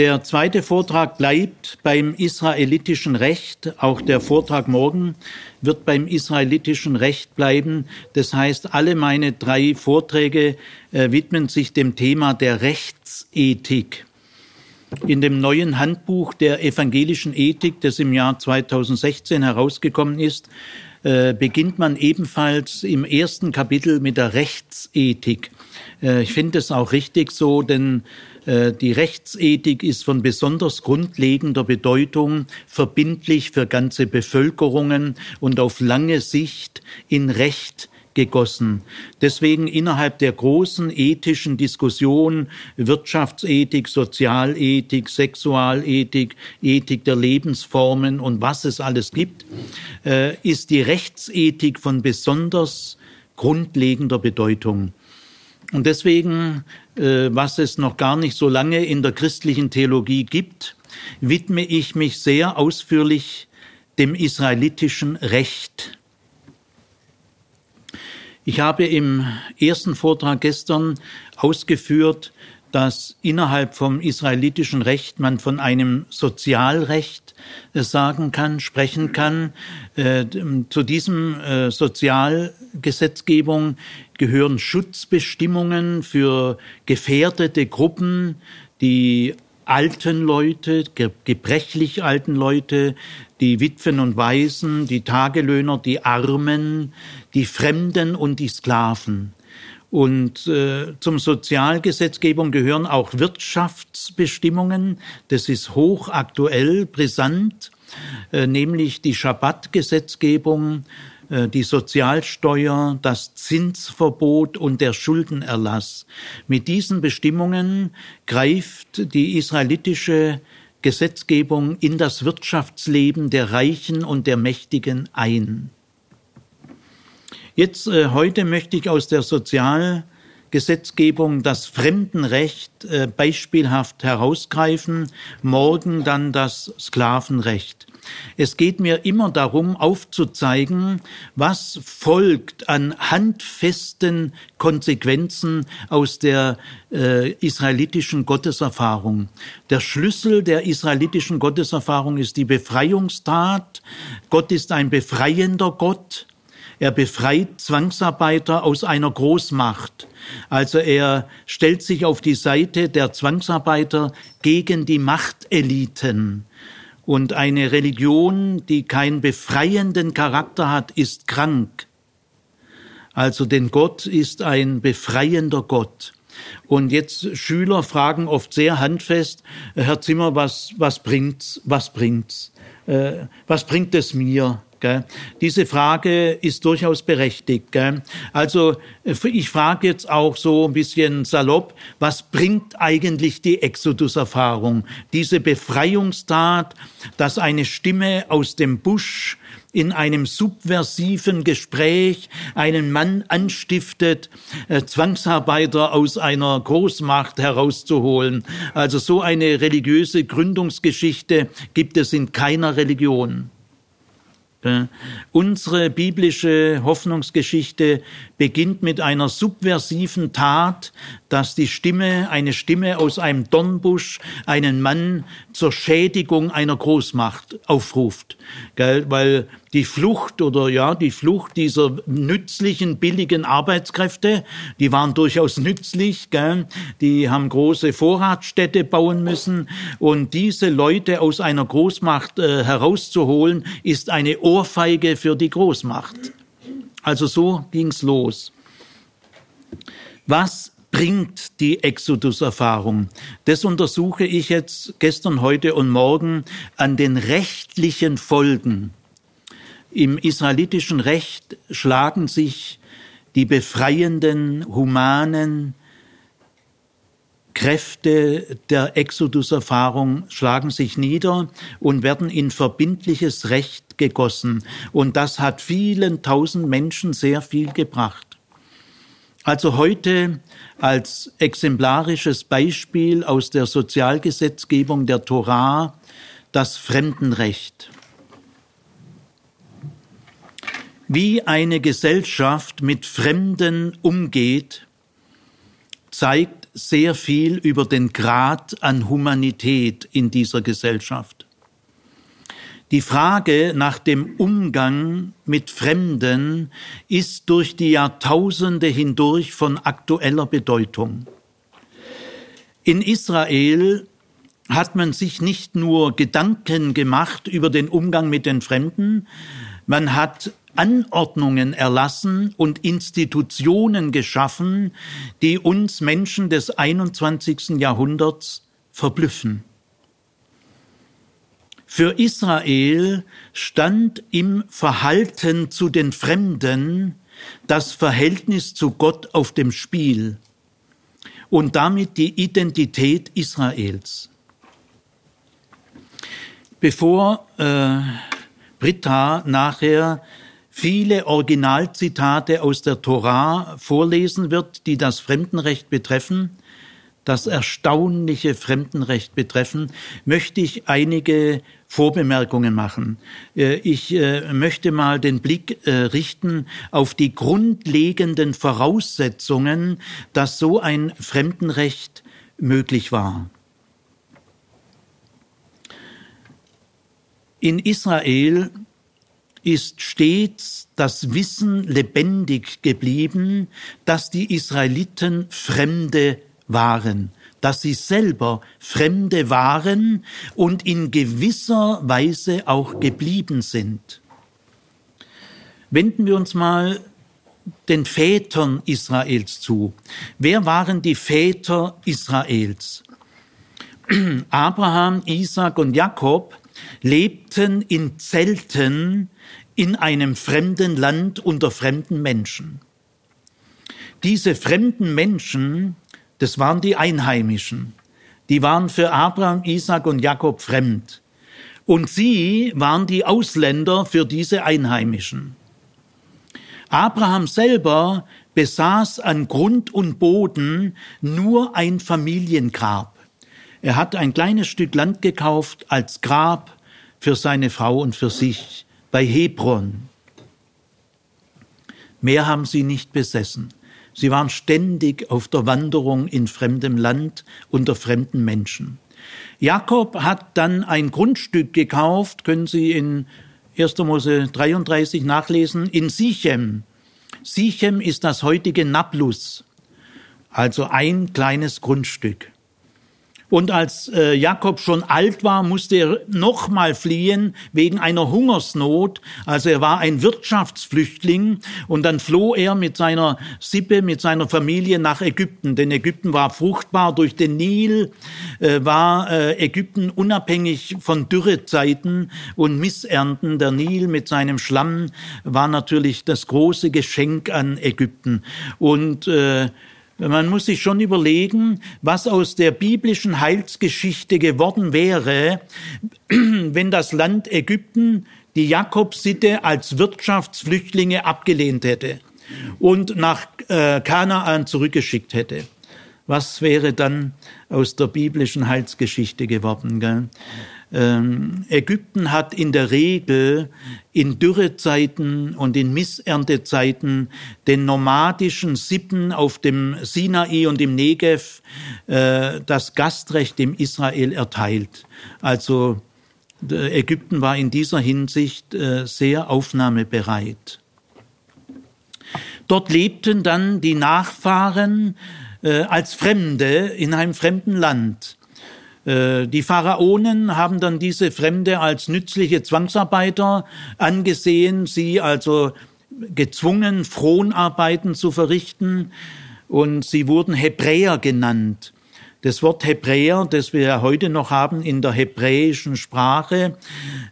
Der zweite Vortrag bleibt beim israelitischen Recht. Auch der Vortrag morgen wird beim israelitischen Recht bleiben. Das heißt, alle meine drei Vorträge äh, widmen sich dem Thema der Rechtsethik. In dem neuen Handbuch der evangelischen Ethik, das im Jahr 2016 herausgekommen ist, äh, beginnt man ebenfalls im ersten Kapitel mit der Rechtsethik. Äh, ich finde es auch richtig so, denn die Rechtsethik ist von besonders grundlegender Bedeutung, verbindlich für ganze Bevölkerungen und auf lange Sicht in Recht gegossen. Deswegen innerhalb der großen ethischen Diskussion Wirtschaftsethik, Sozialethik, Sexualethik, Ethik der Lebensformen und was es alles gibt, äh, ist die Rechtsethik von besonders grundlegender Bedeutung. Und deswegen, äh, was es noch gar nicht so lange in der christlichen Theologie gibt, widme ich mich sehr ausführlich dem israelitischen Recht. Ich habe im ersten Vortrag gestern ausgeführt, dass innerhalb vom israelitischen Recht man von einem Sozialrecht äh, sagen kann, sprechen kann. Äh, zu diesem äh, Sozialgesetzgebung gehören Schutzbestimmungen für gefährdete Gruppen, die alten Leute, gebrechlich alten Leute, die Witwen und Waisen, die Tagelöhner, die Armen, die Fremden und die Sklaven. Und äh, zum Sozialgesetzgebung gehören auch Wirtschaftsbestimmungen. Das ist hochaktuell, brisant, äh, nämlich die Schabbatgesetzgebung, die Sozialsteuer, das Zinsverbot und der Schuldenerlass. Mit diesen Bestimmungen greift die israelitische Gesetzgebung in das Wirtschaftsleben der Reichen und der Mächtigen ein. Jetzt, äh, heute möchte ich aus der Sozialgesetzgebung das Fremdenrecht äh, beispielhaft herausgreifen, morgen dann das Sklavenrecht. Es geht mir immer darum, aufzuzeigen, was folgt an handfesten Konsequenzen aus der äh, israelitischen Gotteserfahrung. Der Schlüssel der israelitischen Gotteserfahrung ist die Befreiungstat. Gott ist ein befreiender Gott. Er befreit Zwangsarbeiter aus einer Großmacht. Also er stellt sich auf die Seite der Zwangsarbeiter gegen die Machteliten. Und eine Religion, die keinen befreienden Charakter hat, ist krank. Also denn Gott ist ein befreiender Gott. Und jetzt Schüler fragen oft sehr handfest, Herr Zimmer, was, was bringt's, was bringt's, äh, was bringt es mir? Gell? Diese Frage ist durchaus berechtigt. Gell? Also ich frage jetzt auch so ein bisschen salopp, was bringt eigentlich die Exodus-Erfahrung? Diese Befreiungstat, dass eine Stimme aus dem Busch in einem subversiven Gespräch einen Mann anstiftet, äh, Zwangsarbeiter aus einer Großmacht herauszuholen. Also so eine religiöse Gründungsgeschichte gibt es in keiner Religion. Äh, unsere biblische Hoffnungsgeschichte beginnt mit einer subversiven Tat, dass die Stimme, eine Stimme aus einem Dornbusch einen Mann zur Schädigung einer Großmacht aufruft. Gell? Weil die Flucht oder ja, die Flucht dieser nützlichen, billigen Arbeitskräfte, die waren durchaus nützlich, gell? die haben große Vorratsstädte bauen müssen und diese Leute aus einer Großmacht äh, herauszuholen, ist eine Ohrfeige für die Großmacht. Also so ging's los. Was bringt die Exodus-Erfahrung? Das untersuche ich jetzt gestern, heute und morgen an den rechtlichen Folgen. Im israelitischen Recht schlagen sich die befreienden, humanen Kräfte der Exodus-Erfahrung schlagen sich nieder und werden in verbindliches Recht gegossen. Und das hat vielen tausend Menschen sehr viel gebracht. Also heute als exemplarisches Beispiel aus der Sozialgesetzgebung der Torah das Fremdenrecht. Wie eine Gesellschaft mit Fremden umgeht, zeigt sehr viel über den Grad an Humanität in dieser Gesellschaft. Die Frage nach dem Umgang mit Fremden ist durch die Jahrtausende hindurch von aktueller Bedeutung. In Israel hat man sich nicht nur Gedanken gemacht über den Umgang mit den Fremden, man hat Anordnungen erlassen und Institutionen geschaffen, die uns Menschen des 21. Jahrhunderts verblüffen. Für Israel stand im Verhalten zu den Fremden das Verhältnis zu Gott auf dem Spiel und damit die Identität Israels. Bevor äh, Britta nachher viele Originalzitate aus der Torah vorlesen wird, die das Fremdenrecht betreffen, das erstaunliche Fremdenrecht betreffen, möchte ich einige Vorbemerkungen machen. Äh, ich äh, möchte mal den Blick äh, richten auf die grundlegenden Voraussetzungen, dass so ein Fremdenrecht möglich war. In Israel ist stets das Wissen lebendig geblieben, dass die Israeliten Fremde waren, dass sie selber Fremde waren und in gewisser Weise auch geblieben sind. Wenden wir uns mal den Vätern Israels zu. Wer waren die Väter Israels? Abraham, Isaac und Jakob lebten in Zelten in einem fremden Land unter fremden Menschen. Diese fremden Menschen, das waren die Einheimischen, die waren für Abraham, Isaac und Jakob fremd. Und sie waren die Ausländer für diese Einheimischen. Abraham selber besaß an Grund und Boden nur ein Familiengrab. Er hat ein kleines Stück Land gekauft als Grab für seine Frau und für sich bei Hebron. Mehr haben sie nicht besessen. Sie waren ständig auf der Wanderung in fremdem Land unter fremden Menschen. Jakob hat dann ein Grundstück gekauft, können Sie in 1. Mose 33 nachlesen, in Sichem. Sichem ist das heutige Nablus, also ein kleines Grundstück. Und als äh, Jakob schon alt war, musste er nochmal fliehen wegen einer Hungersnot. Also er war ein Wirtschaftsflüchtling und dann floh er mit seiner Sippe, mit seiner Familie nach Ägypten. Denn Ägypten war fruchtbar durch den Nil, äh, war äh, Ägypten unabhängig von Dürrezeiten und Missernten. Der Nil mit seinem Schlamm war natürlich das große Geschenk an Ägypten. Und äh, man muss sich schon überlegen, was aus der biblischen Heilsgeschichte geworden wäre, wenn das Land Ägypten die Jakobsitte als Wirtschaftsflüchtlinge abgelehnt hätte und nach äh, Kanaan zurückgeschickt hätte. Was wäre dann aus der biblischen Heilsgeschichte geworden? Gell? Ähm, Ägypten hat in der Regel in Dürrezeiten und in Misserntezeiten den nomadischen Sippen auf dem Sinai und im Negev äh, das Gastrecht dem Israel erteilt. Also Ägypten war in dieser Hinsicht äh, sehr aufnahmebereit. Dort lebten dann die Nachfahren äh, als Fremde in einem fremden Land. Äh, die Pharaonen haben dann diese Fremde als nützliche Zwangsarbeiter angesehen, sie also gezwungen, Fronarbeiten zu verrichten, und sie wurden Hebräer genannt. Das Wort Hebräer, das wir ja heute noch haben in der hebräischen Sprache,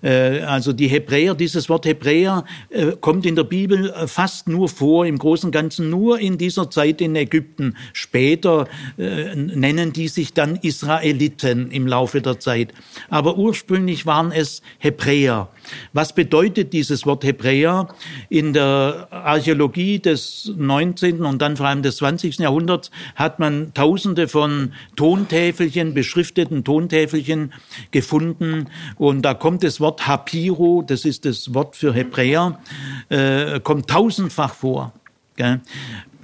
äh, also die Hebräer, dieses Wort Hebräer äh, kommt in der Bibel äh, fast nur vor, im Großen und Ganzen nur in dieser Zeit in Ägypten. Später nennen die sich dann Israeliten im Laufe der Zeit. Aber ursprünglich waren es Hebräer. Was bedeutet dieses Wort Hebräer? In der Archäologie des 19. und dann vor allem des 20. Jahrhunderts hat man tausende von Tontäfelchen, beschrifteten Tontäfelchen gefunden. Und da kommt das Wort Hapiro, das ist das Wort für Hebräer, äh, kommt tausendfach vor. Gell?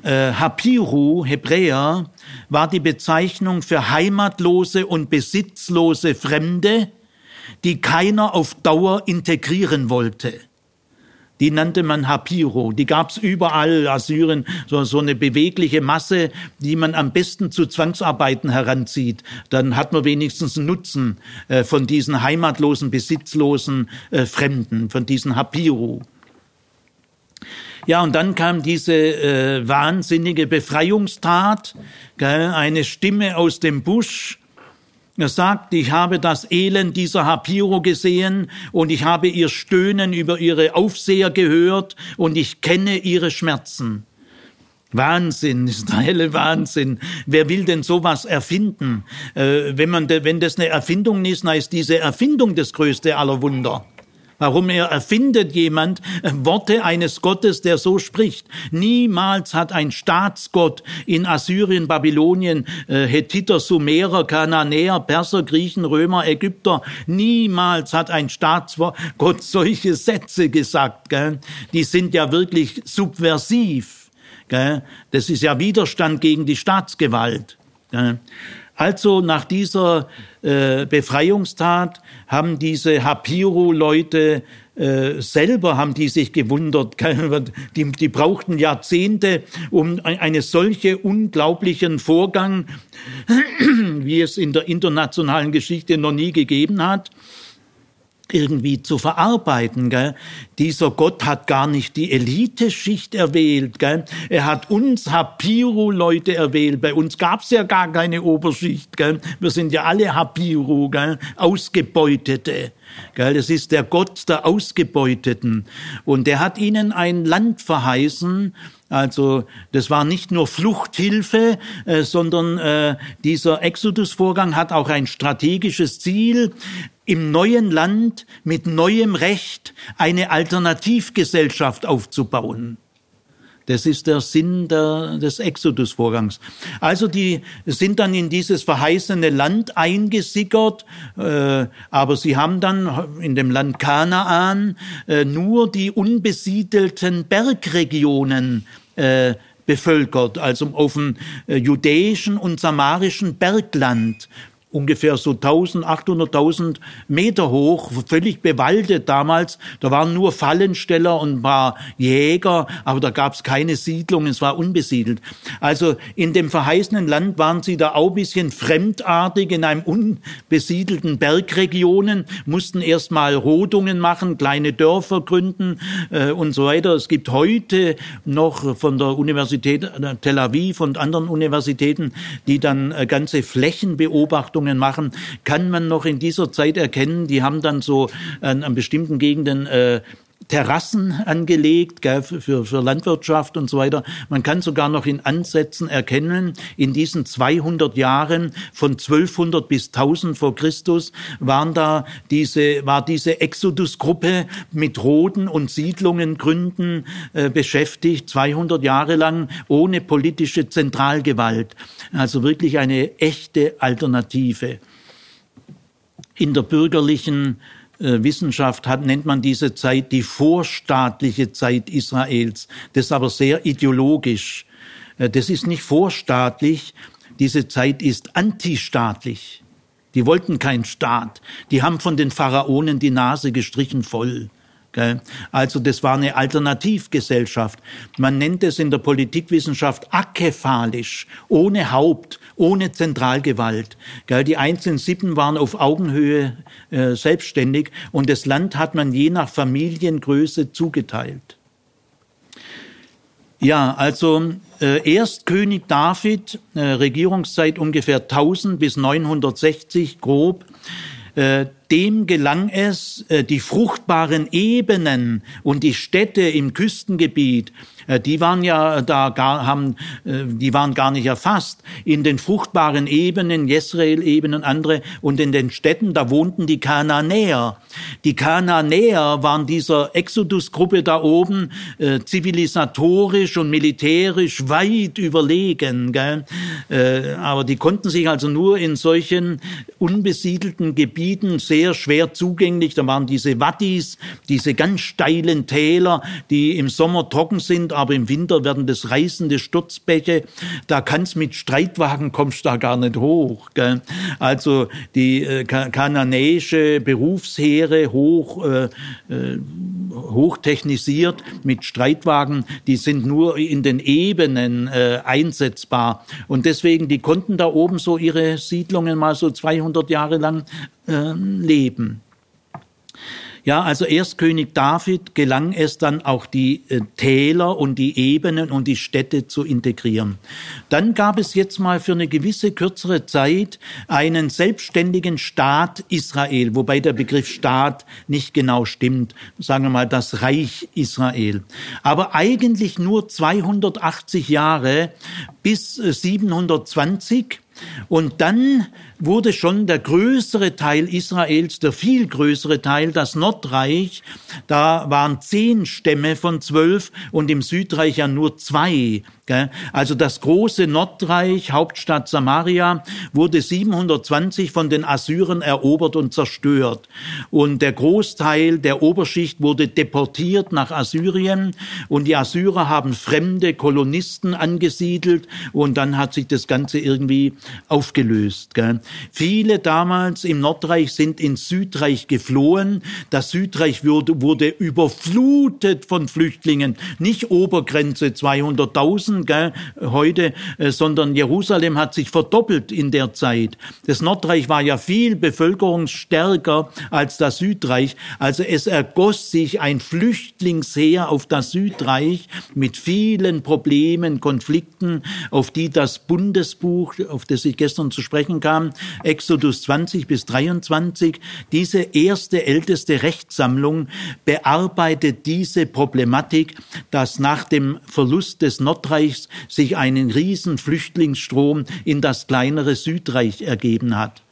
Äh, Hapiru, Hebräer, war die Bezeichnung für heimatlose und besitzlose Fremde, die keiner auf Dauer integrieren wollte. Die nannte man Hapiro. Die gab's überall, Assyrien, so, so eine bewegliche Masse, die man am besten zu Zwangsarbeiten heranzieht. Dann hat man wenigstens Nutzen äh, von diesen heimatlosen, besitzlosen äh, Fremden, von diesen Hapiro. Ja, und dann kam diese äh, wahnsinnige Befreiungstat, gell, eine Stimme aus dem Busch, er sagt, ich habe das Elend dieser Hapiro gesehen und ich habe ihr Stöhnen über ihre Aufseher gehört und ich kenne ihre Schmerzen. Wahnsinn, ist der helle Wahnsinn. Wer will denn sowas erfinden? Äh, wenn man, wenn das eine Erfindung ist, dann ist diese Erfindung das größte aller Wunder. Warum er erfindet jemand äh, Worte eines Gottes, der so spricht. Niemals hat ein Staatsgott in Assyrien, Babylonien, äh, Hethiter, Sumerer, Kananäer, Perser, Griechen, Römer, Ägypter, niemals hat ein Staatsgott solche Sätze gesagt. Gell? Die sind ja wirklich subversiv. Gell? Das ist ja Widerstand gegen die Staatsgewalt. Gell? Also nach dieser äh, Befreiungstat haben diese Hapiru-Leute äh, selber haben die sich gewundert. Die, die brauchten Jahrzehnte, um eine solche unglaublichen Vorgang, wie es in der internationalen Geschichte noch nie gegeben hat, irgendwie zu verarbeiten. Gell? Dieser Gott hat gar nicht die Eliteschicht erwählt. Gell? Er hat uns Hapiru-Leute erwählt. Bei uns gab's ja gar keine Oberschicht. Gell? Wir sind ja alle Hapiru, gell? Ausgebeutete. Gell? Das ist der Gott der Ausgebeuteten. Und er hat ihnen ein Land verheißen, also das war nicht nur Fluchthilfe, äh, sondern äh, dieser Exodus-Vorgang hat auch ein strategisches Ziel im neuen Land mit neuem Recht eine Alternativgesellschaft aufzubauen. Das ist der Sinn der, des Exodus-Vorgangs. Also die sind dann in dieses verheißene Land eingesickert, äh, aber sie haben dann in dem Land Kanaan äh, nur die unbesiedelten Bergregionen äh, bevölkert, also auf dem äh, judäischen und samarischen Bergland ungefähr so 1000, 800.000 Meter hoch, völlig bewaldet damals. Da waren nur Fallensteller und ein paar Jäger, aber da gab es keine Siedlung, es war unbesiedelt. Also in dem verheißenen Land waren sie da auch ein bisschen fremdartig in einem unbesiedelten Bergregionen, mussten erstmal Rodungen machen, kleine Dörfer gründen äh, und so weiter. Es gibt heute noch von der Universität Tel Aviv und anderen Universitäten, die dann äh, ganze Flächenbeobachtungen Untersuchungen machen, kann man noch in dieser Zeit erkennen, die haben dann so an, an bestimmten Gegenden äh, Terrassen angelegt gell, für, für Landwirtschaft und so weiter. Man kann sogar noch in Ansätzen erkennen, in diesen 200 Jahren von 1200 bis 1000 vor Christus waren da diese, war diese Exodus-Gruppe mit Roden und Siedlungen gründen äh, beschäftigt, 200 Jahre lang ohne politische Zentralgewalt. Also wirklich eine echte Alternative. In der bürgerlichen Wissenschaft hat, nennt man diese Zeit die vorstaatliche Zeit Israels. Das ist aber sehr ideologisch. Äh, das ist nicht vorstaatlich, diese Zeit ist antistaatlich. Die wollten keinen Staat. Die haben von den Pharaonen die Nase gestrichen voll. Also das war eine Alternativgesellschaft. Man nennt es in der Politikwissenschaft akephalisch, ohne Haupt, ohne Zentralgewalt. Die einzelnen Sippen waren auf Augenhöhe äh, selbstständig und das Land hat man je nach Familiengröße zugeteilt. Ja, also äh, erst König David, äh, Regierungszeit ungefähr 1000 bis 960 grob, dem gelang es, äh, die fruchtbaren Ebenen und die Städte im Küstengebiet äh, die waren ja da gar, haben, äh, die waren gar nicht erfasst. In den fruchtbaren Ebenen, Jesrael-Ebenen und andere und in den Städten, da wohnten die Kananäer. Die Kananäer waren dieser Exodus-Gruppe da oben äh, zivilisatorisch und militärisch weit überlegen. Gell? Äh, aber die konnten sich also nur in solchen unbesiedelten Gebieten sehr schwer zugänglich. Da waren diese Wadis, diese ganz steilen Täler, die im Sommer trocken sind, aber im Winter werden das reißende Sturzbäche. Da kannst mit Streitwagen kommst da gar nicht hoch. Gell? Also die äh, kananäische Berufsheere hoch äh, äh, hochtechnisiert mit Streitwagen, die sind nur in den Ebenen äh, einsetzbar und deswegen die konnten da oben so ihre Siedlungen mal so 200 Jahre lang äh, leben. Ja, also erst König David gelang es dann auch die äh, Täler und die Ebenen und die Städte zu integrieren. Dann gab es jetzt mal für eine gewisse kürzere Zeit einen selbstständigen Staat Israel, wobei der Begriff Staat nicht genau stimmt. Sagen wir mal das Reich Israel. Aber eigentlich nur 280 Jahre bis 720 äh, und dann wurde schon der größere Teil Israels, der viel größere Teil, das Nordreich, da waren zehn Stämme von zwölf und im Südreich ja nur zwei. Also das große Nordreich, Hauptstadt Samaria, wurde 720 von den Assyrern erobert und zerstört. Und der Großteil der Oberschicht wurde deportiert nach Assyrien und die Assyrer haben fremde Kolonisten angesiedelt und dann hat sich das Ganze irgendwie aufgelöst. Viele damals im Nordreich sind ins Südreich geflohen. Das Südreich wurde, wurde überflutet von Flüchtlingen. Nicht Obergrenze 200.000 heute, äh, sondern Jerusalem hat sich verdoppelt in der Zeit. Das Nordreich war ja viel bevölkerungsstärker als das Südreich. Also es ergoss sich ein Flüchtlingsheer auf das Südreich mit vielen Problemen, Konflikten, auf die das Bundesbuch, auf das ich gestern zu sprechen kam, Exodus 20 bis 23. Diese erste älteste Rechtssammlung bearbeitet diese Problematik, dass nach dem Verlust des Nordreichs sich einen riesen Flüchtlingsstrom in das kleinere Südreich ergeben hat.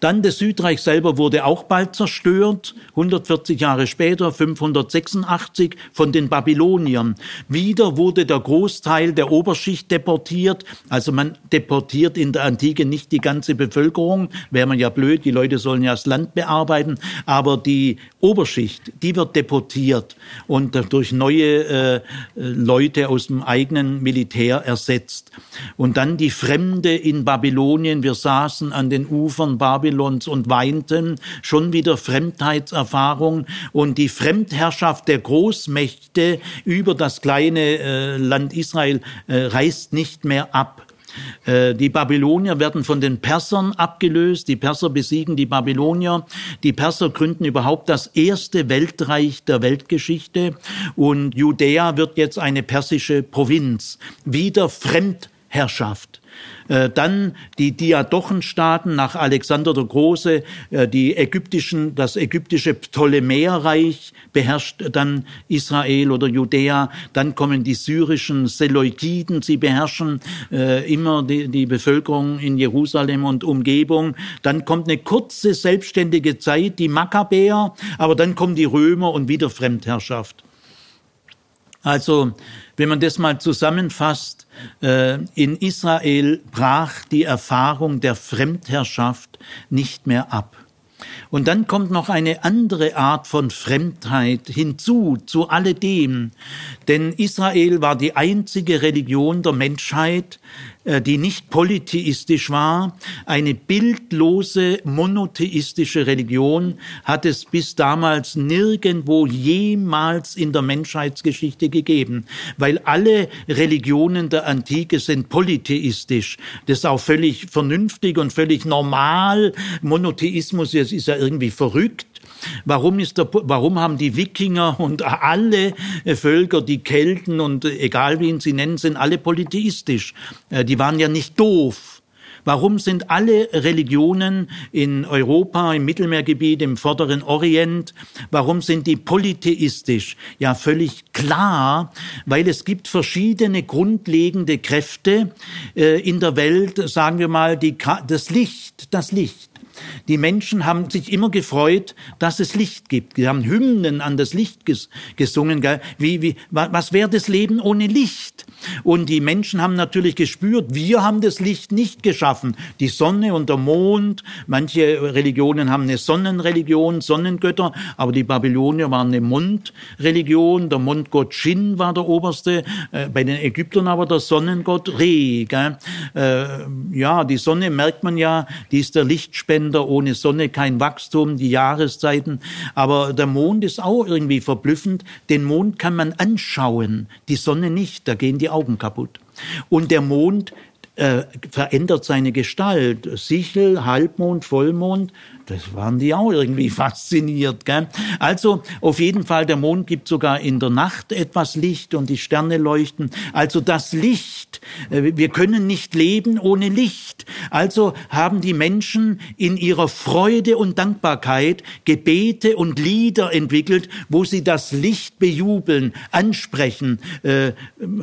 Dann das Südreich selber wurde auch bald zerstört, 140 Jahre später, 586, von den Babyloniern. Wieder wurde der Großteil der Oberschicht deportiert. Also man deportiert in der Antike nicht die ganze Bevölkerung, wäre man ja blöd, die Leute sollen ja das Land bearbeiten, aber die Oberschicht, die wird deportiert und durch neue äh, Leute aus dem eigenen Militär ersetzt. Und dann die Fremde in Babylonien, wir saßen an den Ufern Babylons und weinten, schon wieder Fremdheitserfahrung und die Fremdherrschaft der Großmächte über das kleine äh, Land Israel äh, reißt nicht mehr ab. Äh, die Babylonier werden von den Persern abgelöst. Die Perser besiegen die Babylonier. Die Perser gründen überhaupt das erste Weltreich der Weltgeschichte. Und Judäa wird jetzt eine persische Provinz. Wieder Fremdherrschaft. Äh, dann die Diadochenstaaten nach Alexander der Große, äh, die ägyptischen, das ägyptische Ptolemäerreich beherrscht dann Israel oder Judäa. Dann kommen die syrischen Seleukiden, sie beherrschen äh, immer die, die Bevölkerung in Jerusalem und Umgebung. Dann kommt eine kurze selbstständige Zeit, die Makkabäer, aber dann kommen die Römer und wieder Fremdherrschaft. Also, wenn man das mal zusammenfasst, äh, in Israel brach die Erfahrung der Fremdherrschaft nicht mehr ab. Und dann kommt noch eine andere Art von Fremdheit hinzu zu alledem. Denn Israel war die einzige Religion der Menschheit, die nicht polytheistisch war. Eine bildlose monotheistische Religion hat es bis damals nirgendwo jemals in der Menschheitsgeschichte gegeben, weil alle Religionen der Antike sind polytheistisch. Das ist auch völlig vernünftig und völlig normal. Monotheismus ist ja irgendwie verrückt. Warum, ist der, warum haben die Wikinger und alle Völker, die Kelten und egal wie sie nennen, sind alle polytheistisch. Äh, die waren ja nicht doof. Warum sind alle Religionen in Europa, im Mittelmeergebiet, im vorderen Orient, warum sind die polytheistisch? Ja, völlig klar, weil es gibt verschiedene grundlegende Kräfte äh, in der Welt, sagen wir mal, die, das Licht, das Licht. Die Menschen haben sich immer gefreut, dass es Licht gibt. Die haben Hymnen an das Licht gesungen. Gell? Wie, wie, was wäre das Leben ohne Licht? Und die Menschen haben natürlich gespürt, wir haben das Licht nicht geschaffen. Die Sonne und der Mond, manche Religionen haben eine Sonnenreligion, Sonnengötter, aber die Babylonier waren eine Mondreligion. Der Mondgott Shin war der oberste, äh, bei den Ägyptern aber der Sonnengott Re. Gell? Äh, ja, die Sonne merkt man ja, die ist der Lichtspender, ohne Sonne kein Wachstum, die Jahreszeiten. Aber der Mond ist auch irgendwie verblüffend. Den Mond kann man anschauen, die Sonne nicht, da gehen die Augen kaputt. Und der Mond äh, verändert seine Gestalt. Sichel, Halbmond, Vollmond, das waren die auch irgendwie fasziniert. Gell? Also auf jeden Fall, der Mond gibt sogar in der Nacht etwas Licht und die Sterne leuchten. Also das Licht, äh, wir können nicht leben ohne Licht. Also haben die Menschen in ihrer Freude und Dankbarkeit Gebete und Lieder entwickelt, wo sie das Licht bejubeln, ansprechen. Äh,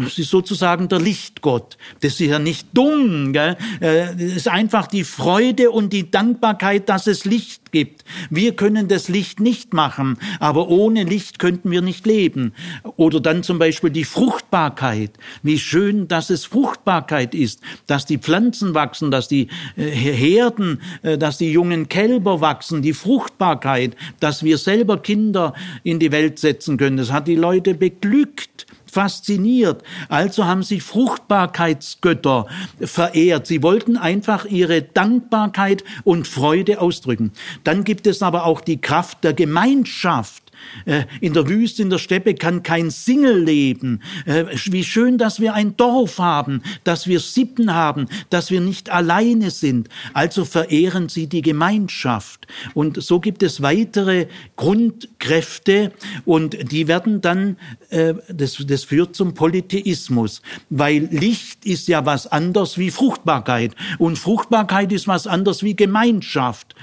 es ist sozusagen der Lichtgott. Das ist ja nicht dumm. Gell? Äh, es ist einfach die Freude und die Dankbarkeit, dass es Licht gibt. Wir können das Licht nicht machen, aber ohne Licht könnten wir nicht leben. Oder dann zum Beispiel die Fruchtbarkeit. Wie schön, dass es Fruchtbarkeit ist, dass die Pflanzen wachsen, dass die äh, Herden, äh, dass die jungen Kälber wachsen, die Fruchtbarkeit, dass wir selber Kinder in die Welt setzen können. Das hat die Leute beglückt fasziniert. Also haben sie Fruchtbarkeitsgötter verehrt. Sie wollten einfach ihre Dankbarkeit und Freude ausdrücken. Dann gibt es aber auch die Kraft der Gemeinschaft. Äh, in der Wüste, in der Steppe kann kein Single leben. Äh, wie schön, dass wir ein Dorf haben, dass wir Sippen haben, dass wir nicht alleine sind. Also verehren sie die Gemeinschaft. Und so gibt es weitere Grundkräfte und die werden dann, äh, das, das führt zum Polytheismus, weil Licht ist ja was anderes wie Fruchtbarkeit und Fruchtbarkeit ist was anderes wie Gemeinschaft.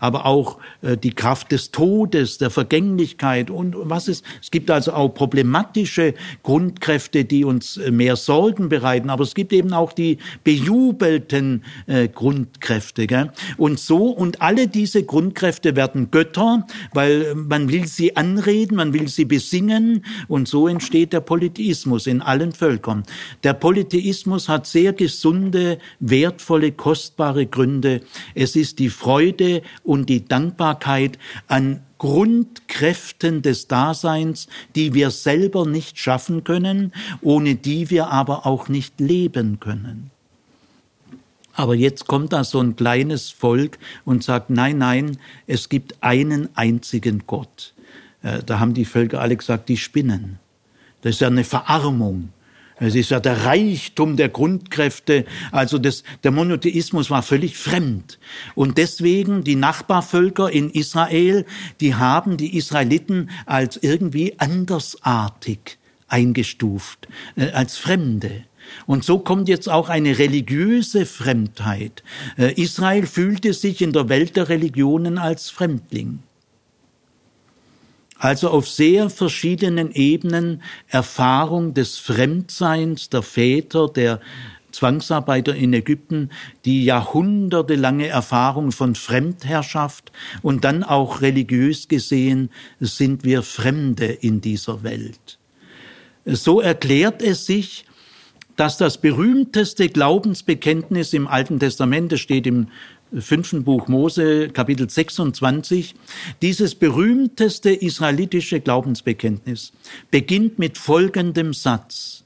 Aber auch die Kraft des Todes, der Vergänglichkeit, Vergänglichkeit und was ist. Es gibt also auch problematische Grundkräfte, die uns äh, mehr Sorgen bereiten, aber es gibt eben auch die bejubelten äh, Grundkräfte. Gell? Und so, und alle diese Grundkräfte werden Götter, weil man will sie anreden, man will sie besingen und so entsteht der Polytheismus in allen Völkern. Der Polytheismus hat sehr gesunde, wertvolle, kostbare Gründe. Es ist die Freude und die Dankbarkeit an Grundkräften des Daseins, die wir selber nicht schaffen können, ohne die wir aber auch nicht leben können. Aber jetzt kommt da so ein kleines Volk und sagt, nein, nein, es gibt einen einzigen Gott. Äh, da haben die Völker alle gesagt, die spinnen. Das ist ja eine Verarmung. Es ist ja der Reichtum der Grundkräfte. Also das, der Monotheismus war völlig fremd. Und deswegen die Nachbarvölker in Israel, die haben die Israeliten als irgendwie andersartig eingestuft, äh, als Fremde. Und so kommt jetzt auch eine religiöse Fremdheit. Äh, Israel fühlte sich in der Welt der Religionen als Fremdling. Also auf sehr verschiedenen Ebenen Erfahrung des Fremdseins der Väter, der Zwangsarbeiter in Ägypten, die jahrhundertelange Erfahrung von Fremdherrschaft und dann auch religiös gesehen sind wir Fremde in dieser Welt. So erklärt es sich, dass das berühmteste Glaubensbekenntnis im Alten Testament, steht im fünften Buch Mose, Kapitel 26, dieses berühmteste israelitische Glaubensbekenntnis beginnt mit folgendem Satz.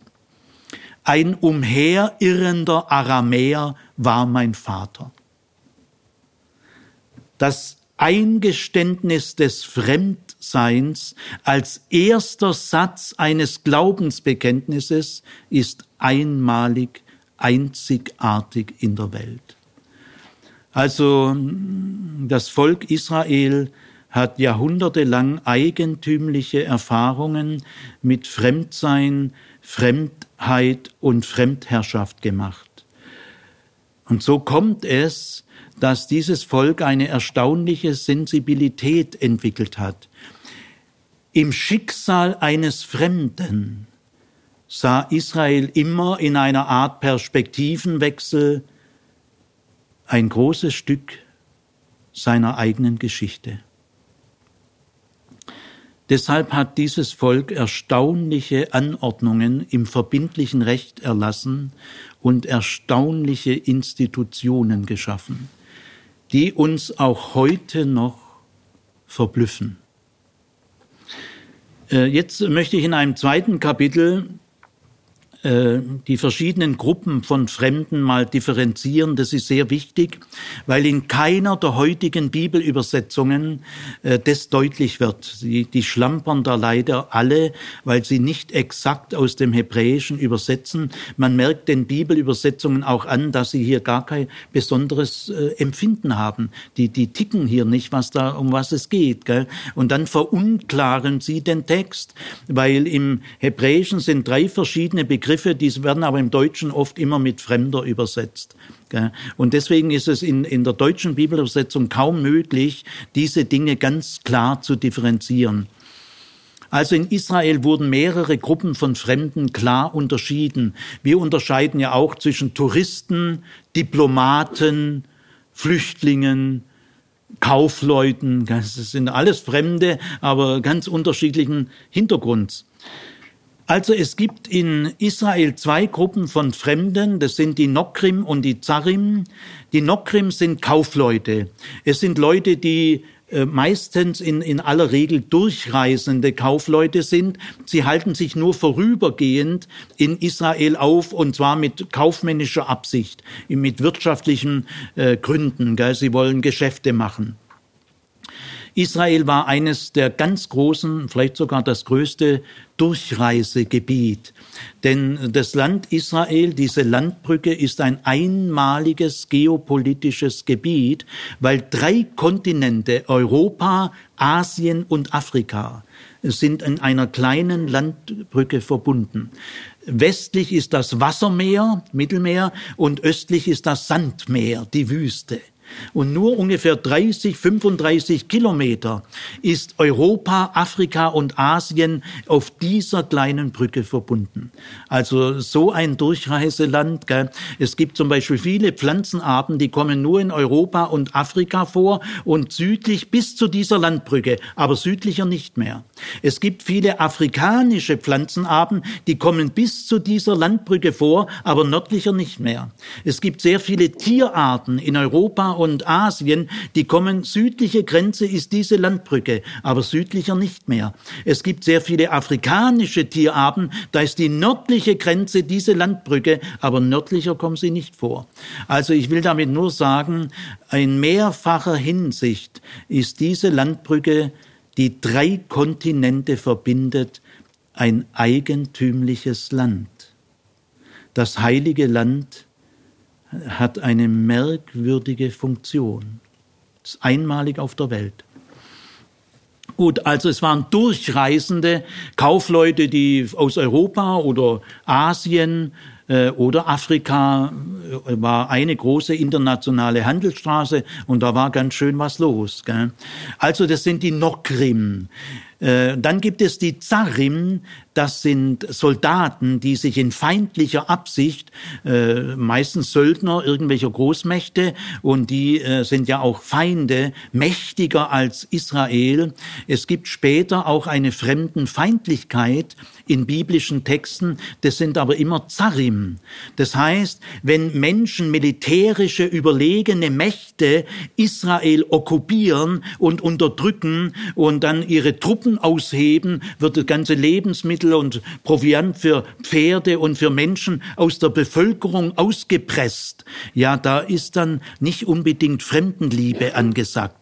Ein umherirrender Aramäer war mein Vater. Das Eingeständnis des Fremdseins als erster Satz eines Glaubensbekenntnisses ist einmalig, einzigartig in der Welt. Also das Volk Israel hat jahrhundertelang eigentümliche Erfahrungen mit Fremdsein, Fremdheit und Fremdherrschaft gemacht. Und so kommt es, dass dieses Volk eine erstaunliche Sensibilität entwickelt hat. Im Schicksal eines Fremden sah Israel immer in einer Art Perspektivenwechsel ein großes Stück seiner eigenen Geschichte. Deshalb hat dieses Volk erstaunliche Anordnungen im verbindlichen Recht erlassen und erstaunliche Institutionen geschaffen, die uns auch heute noch verblüffen. Äh, jetzt möchte ich in einem zweiten Kapitel die verschiedenen Gruppen von Fremden mal differenzieren. Das ist sehr wichtig, weil in keiner der heutigen Bibelübersetzungen äh, das deutlich wird. Die, die schlampern da leider alle, weil sie nicht exakt aus dem Hebräischen übersetzen. Man merkt den Bibelübersetzungen auch an, dass sie hier gar kein besonderes äh, Empfinden haben. Die, die ticken hier nicht, was da, um was es geht. Gell? Und dann verunklaren sie den Text, weil im Hebräischen sind drei verschiedene Begriffe Begriffe, die werden aber im Deutschen oft immer mit Fremder übersetzt. Und deswegen ist es in, in der deutschen Bibelübersetzung kaum möglich, diese Dinge ganz klar zu differenzieren. Also in Israel wurden mehrere Gruppen von Fremden klar unterschieden. Wir unterscheiden ja auch zwischen Touristen, Diplomaten, Flüchtlingen, Kaufleuten. Das sind alles Fremde, aber ganz unterschiedlichen Hintergrunds. Also es gibt in Israel zwei Gruppen von Fremden, das sind die Nokrim und die Zarim. Die Nokrim sind Kaufleute. Es sind Leute, die äh, meistens in, in aller Regel durchreisende Kaufleute sind. Sie halten sich nur vorübergehend in Israel auf und zwar mit kaufmännischer Absicht, mit wirtschaftlichen äh, Gründen. Gell? Sie wollen Geschäfte machen. Israel war eines der ganz großen, vielleicht sogar das größte Durchreisegebiet. Denn das Land Israel, diese Landbrücke, ist ein einmaliges geopolitisches Gebiet, weil drei Kontinente, Europa, Asien und Afrika, sind in einer kleinen Landbrücke verbunden. Westlich ist das Wassermeer, Mittelmeer, und östlich ist das Sandmeer, die Wüste. Und nur ungefähr 30, 35 Kilometer ist Europa, Afrika und Asien auf dieser kleinen Brücke verbunden. Also so ein Durchreiseland. Gell? Es gibt zum Beispiel viele Pflanzenarten, die kommen nur in Europa und Afrika vor und südlich bis zu dieser Landbrücke, aber südlicher nicht mehr. Es gibt viele afrikanische Pflanzenarten, die kommen bis zu dieser Landbrücke vor, aber nördlicher nicht mehr. Es gibt sehr viele Tierarten in Europa und Asien, die kommen, südliche Grenze ist diese Landbrücke, aber südlicher nicht mehr. Es gibt sehr viele afrikanische Tierarten, da ist die nördliche Grenze diese Landbrücke, aber nördlicher kommen sie nicht vor. Also ich will damit nur sagen, in mehrfacher Hinsicht ist diese Landbrücke, die drei Kontinente verbindet, ein eigentümliches Land. Das heilige Land hat eine merkwürdige Funktion. Ist einmalig auf der Welt. Gut, also es waren durchreisende Kaufleute, die aus Europa oder Asien äh, oder Afrika äh, war eine große internationale Handelsstraße und da war ganz schön was los. Gell? Also das sind die Nokrim. Äh, dann gibt es die Zarim, das sind Soldaten, die sich in feindlicher Absicht, äh, meistens Söldner irgendwelcher Großmächte, und die äh, sind ja auch Feinde, mächtiger als Israel. Es gibt später auch eine Fremdenfeindlichkeit in biblischen Texten, das sind aber immer Zarim. Das heißt, wenn Menschen militärische überlegene Mächte Israel okkupieren und unterdrücken und dann ihre Truppen ausheben, wird das ganze Lebensmittel und Proviant für Pferde und für Menschen aus der Bevölkerung ausgepresst. Ja, da ist dann nicht unbedingt Fremdenliebe angesagt.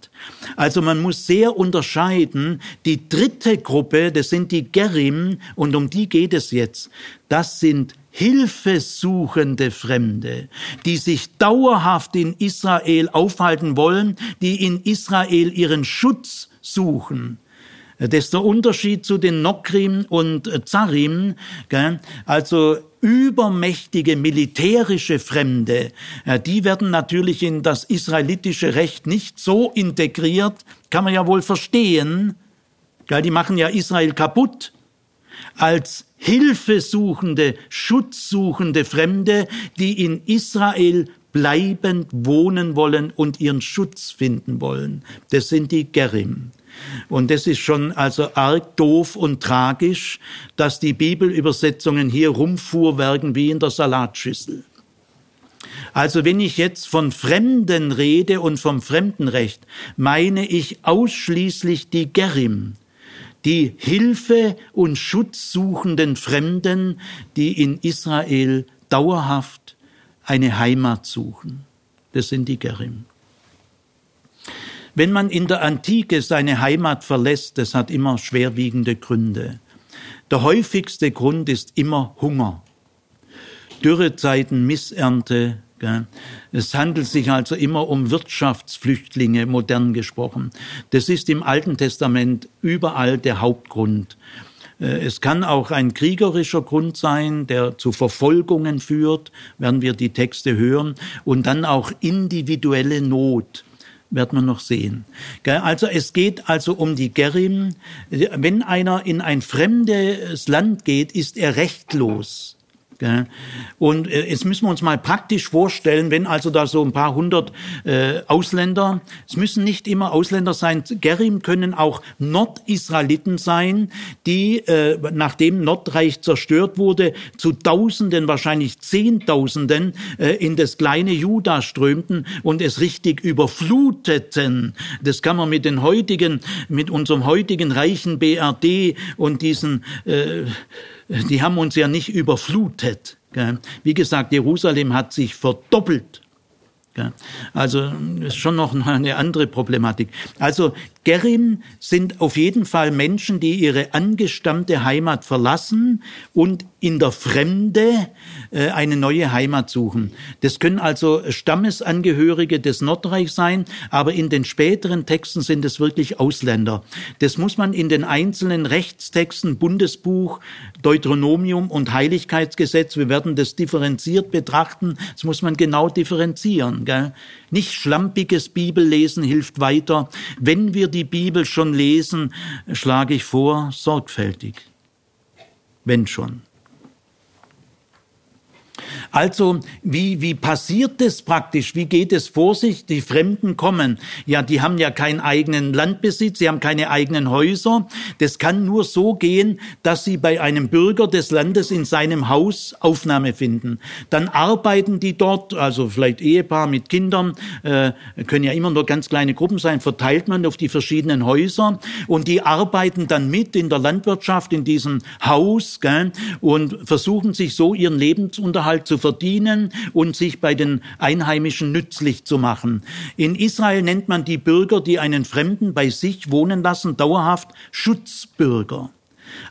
Also man muss sehr unterscheiden. Die dritte Gruppe, das sind die Gerim, und um die geht es jetzt. Das sind hilfesuchende Fremde, die sich dauerhaft in Israel aufhalten wollen, die in Israel ihren Schutz suchen. Das ist der Unterschied zu den Nokrim und Zarim. Also übermächtige militärische Fremde, die werden natürlich in das israelitische Recht nicht so integriert, kann man ja wohl verstehen. Die machen ja Israel kaputt. Als hilfesuchende, schutzsuchende Fremde, die in Israel bleibend wohnen wollen und ihren Schutz finden wollen. Das sind die Gerim. Und das ist schon also arg doof und tragisch, dass die Bibelübersetzungen hier rumfuhrwerken wie in der Salatschüssel. Also wenn ich jetzt von Fremden rede und vom Fremdenrecht, meine ich ausschließlich die Gerim, die Hilfe und Schutz suchenden Fremden, die in Israel dauerhaft eine Heimat suchen. Das sind die Gerim. Wenn man in der Antike seine Heimat verlässt, das hat immer schwerwiegende Gründe. Der häufigste Grund ist immer Hunger. Dürrezeiten, Missernte. Es handelt sich also immer um Wirtschaftsflüchtlinge, modern gesprochen. Das ist im Alten Testament überall der Hauptgrund. Äh, es kann auch ein kriegerischer Grund sein, der zu Verfolgungen führt, werden wir die Texte hören, und dann auch individuelle Not wird man noch sehen. Also es geht also um die Gerim. Wenn einer in ein fremdes Land geht, ist er rechtlos. Und äh, jetzt müssen wir uns mal praktisch vorstellen, wenn also da so ein paar hundert äh, Ausländer, es müssen nicht immer Ausländer sein, Gerim können auch Nordisraeliten sein, die, äh, nachdem Nordreich zerstört wurde, zu Tausenden, wahrscheinlich Zehntausenden äh, in das kleine Juda strömten und es richtig überfluteten. Das kann man mit den heutigen, mit unserem heutigen reichen BRD und diesen äh, die haben uns ja nicht überflutet. Wie gesagt, Jerusalem hat sich verdoppelt. Also ist schon noch eine andere Problematik. Also Gerim sind auf jeden Fall Menschen, die ihre angestammte Heimat verlassen und in der Fremde äh, eine neue Heimat suchen. Das können also Stammesangehörige des Nordreichs sein, aber in den späteren Texten sind es wirklich Ausländer. Das muss man in den einzelnen Rechtstexten, Bundesbuch, Deuteronomium und Heiligkeitsgesetz, wir werden das differenziert betrachten, das muss man genau differenzieren. Gell? Nicht schlampiges Bibellesen hilft weiter. Wenn wir die Bibel schon lesen, schlage ich vor, sorgfältig. Wenn schon. Also, wie, wie passiert das praktisch? Wie geht es vor sich? Die Fremden kommen. Ja, die haben ja keinen eigenen Landbesitz, sie haben keine eigenen Häuser. Das kann nur so gehen, dass sie bei einem Bürger des Landes in seinem Haus Aufnahme finden. Dann arbeiten die dort, also vielleicht Ehepaar mit Kindern, äh, können ja immer nur ganz kleine Gruppen sein, verteilt man auf die verschiedenen Häuser und die arbeiten dann mit in der Landwirtschaft in diesem Haus gell, und versuchen sich so ihren Lebensunterhalt zu verdienen und sich bei den Einheimischen nützlich zu machen. In Israel nennt man die Bürger, die einen Fremden bei sich wohnen lassen, dauerhaft Schutzbürger.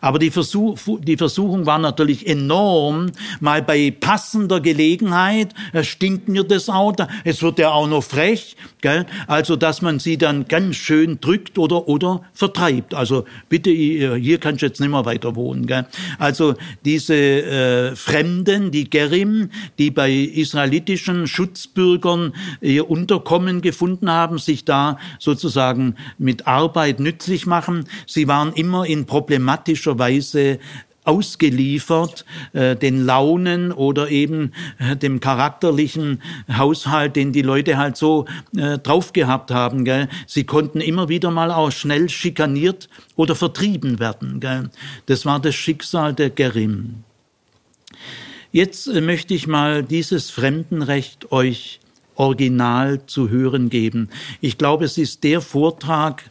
Aber die, Versuch, die Versuchung war natürlich enorm, mal bei passender Gelegenheit, es stinkt mir das auch, es wird ja auch noch frech, gell? also dass man sie dann ganz schön drückt oder, oder vertreibt. Also bitte, hier kannst du jetzt nicht mehr weiter wohnen. Gell? Also diese äh, Fremden, die Gerim, die bei israelitischen Schutzbürgern ihr Unterkommen gefunden haben, sich da sozusagen mit Arbeit nützlich machen, sie waren immer in Problematik dramatischerweise ausgeliefert äh, den Launen oder eben äh, dem charakterlichen Haushalt, den die Leute halt so äh, drauf gehabt haben. Gell? Sie konnten immer wieder mal auch schnell schikaniert oder vertrieben werden. Gell? Das war das Schicksal der Gerim. Jetzt äh, möchte ich mal dieses Fremdenrecht euch original zu hören geben. Ich glaube, es ist der Vortrag,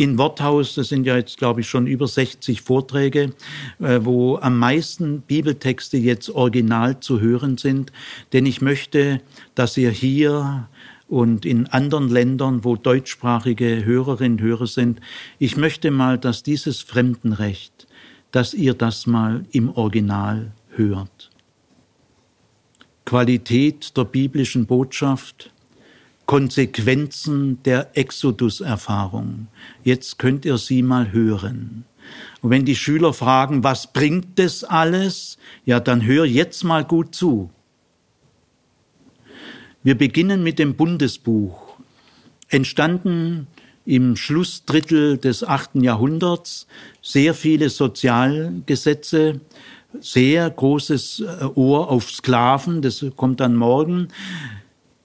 in Worthaus, das sind ja jetzt, glaube ich, schon über 60 Vorträge, äh, wo am meisten Bibeltexte jetzt original zu hören sind. Denn ich möchte, dass ihr hier und in anderen Ländern, wo deutschsprachige Hörerinnen und Hörer sind, ich möchte mal, dass dieses Fremdenrecht, dass ihr das mal im Original hört. Qualität der biblischen Botschaft, Konsequenzen der Exodus-Erfahrung. Jetzt könnt ihr sie mal hören. Und wenn die Schüler fragen, was bringt das alles? Ja, dann hör jetzt mal gut zu. Wir beginnen mit dem Bundesbuch. Entstanden im Schlussdrittel des achten Jahrhunderts sehr viele Sozialgesetze, sehr großes äh, Ohr auf Sklaven, das kommt dann morgen.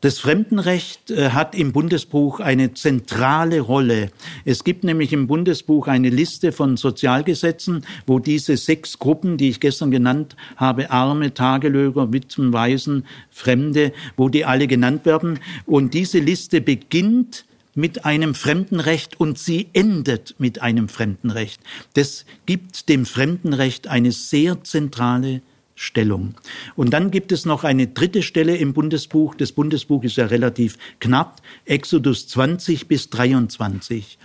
Das Fremdenrecht äh, hat im Bundesbuch eine zentrale Rolle. Es gibt nämlich im Bundesbuch eine Liste von Sozialgesetzen, wo diese sechs Gruppen, die ich gestern genannt habe, Arme, Tagelöger, Witwen, Waisen, Fremde, wo die alle genannt werden. Und diese Liste beginnt mit einem Fremdenrecht und sie endet mit einem Fremdenrecht. Das gibt dem Fremdenrecht eine sehr zentrale Stellung. Und dann gibt es noch eine dritte Stelle im Bundesbuch. Das Bundesbuch ist ja relativ knapp. Exodus 20 bis 23.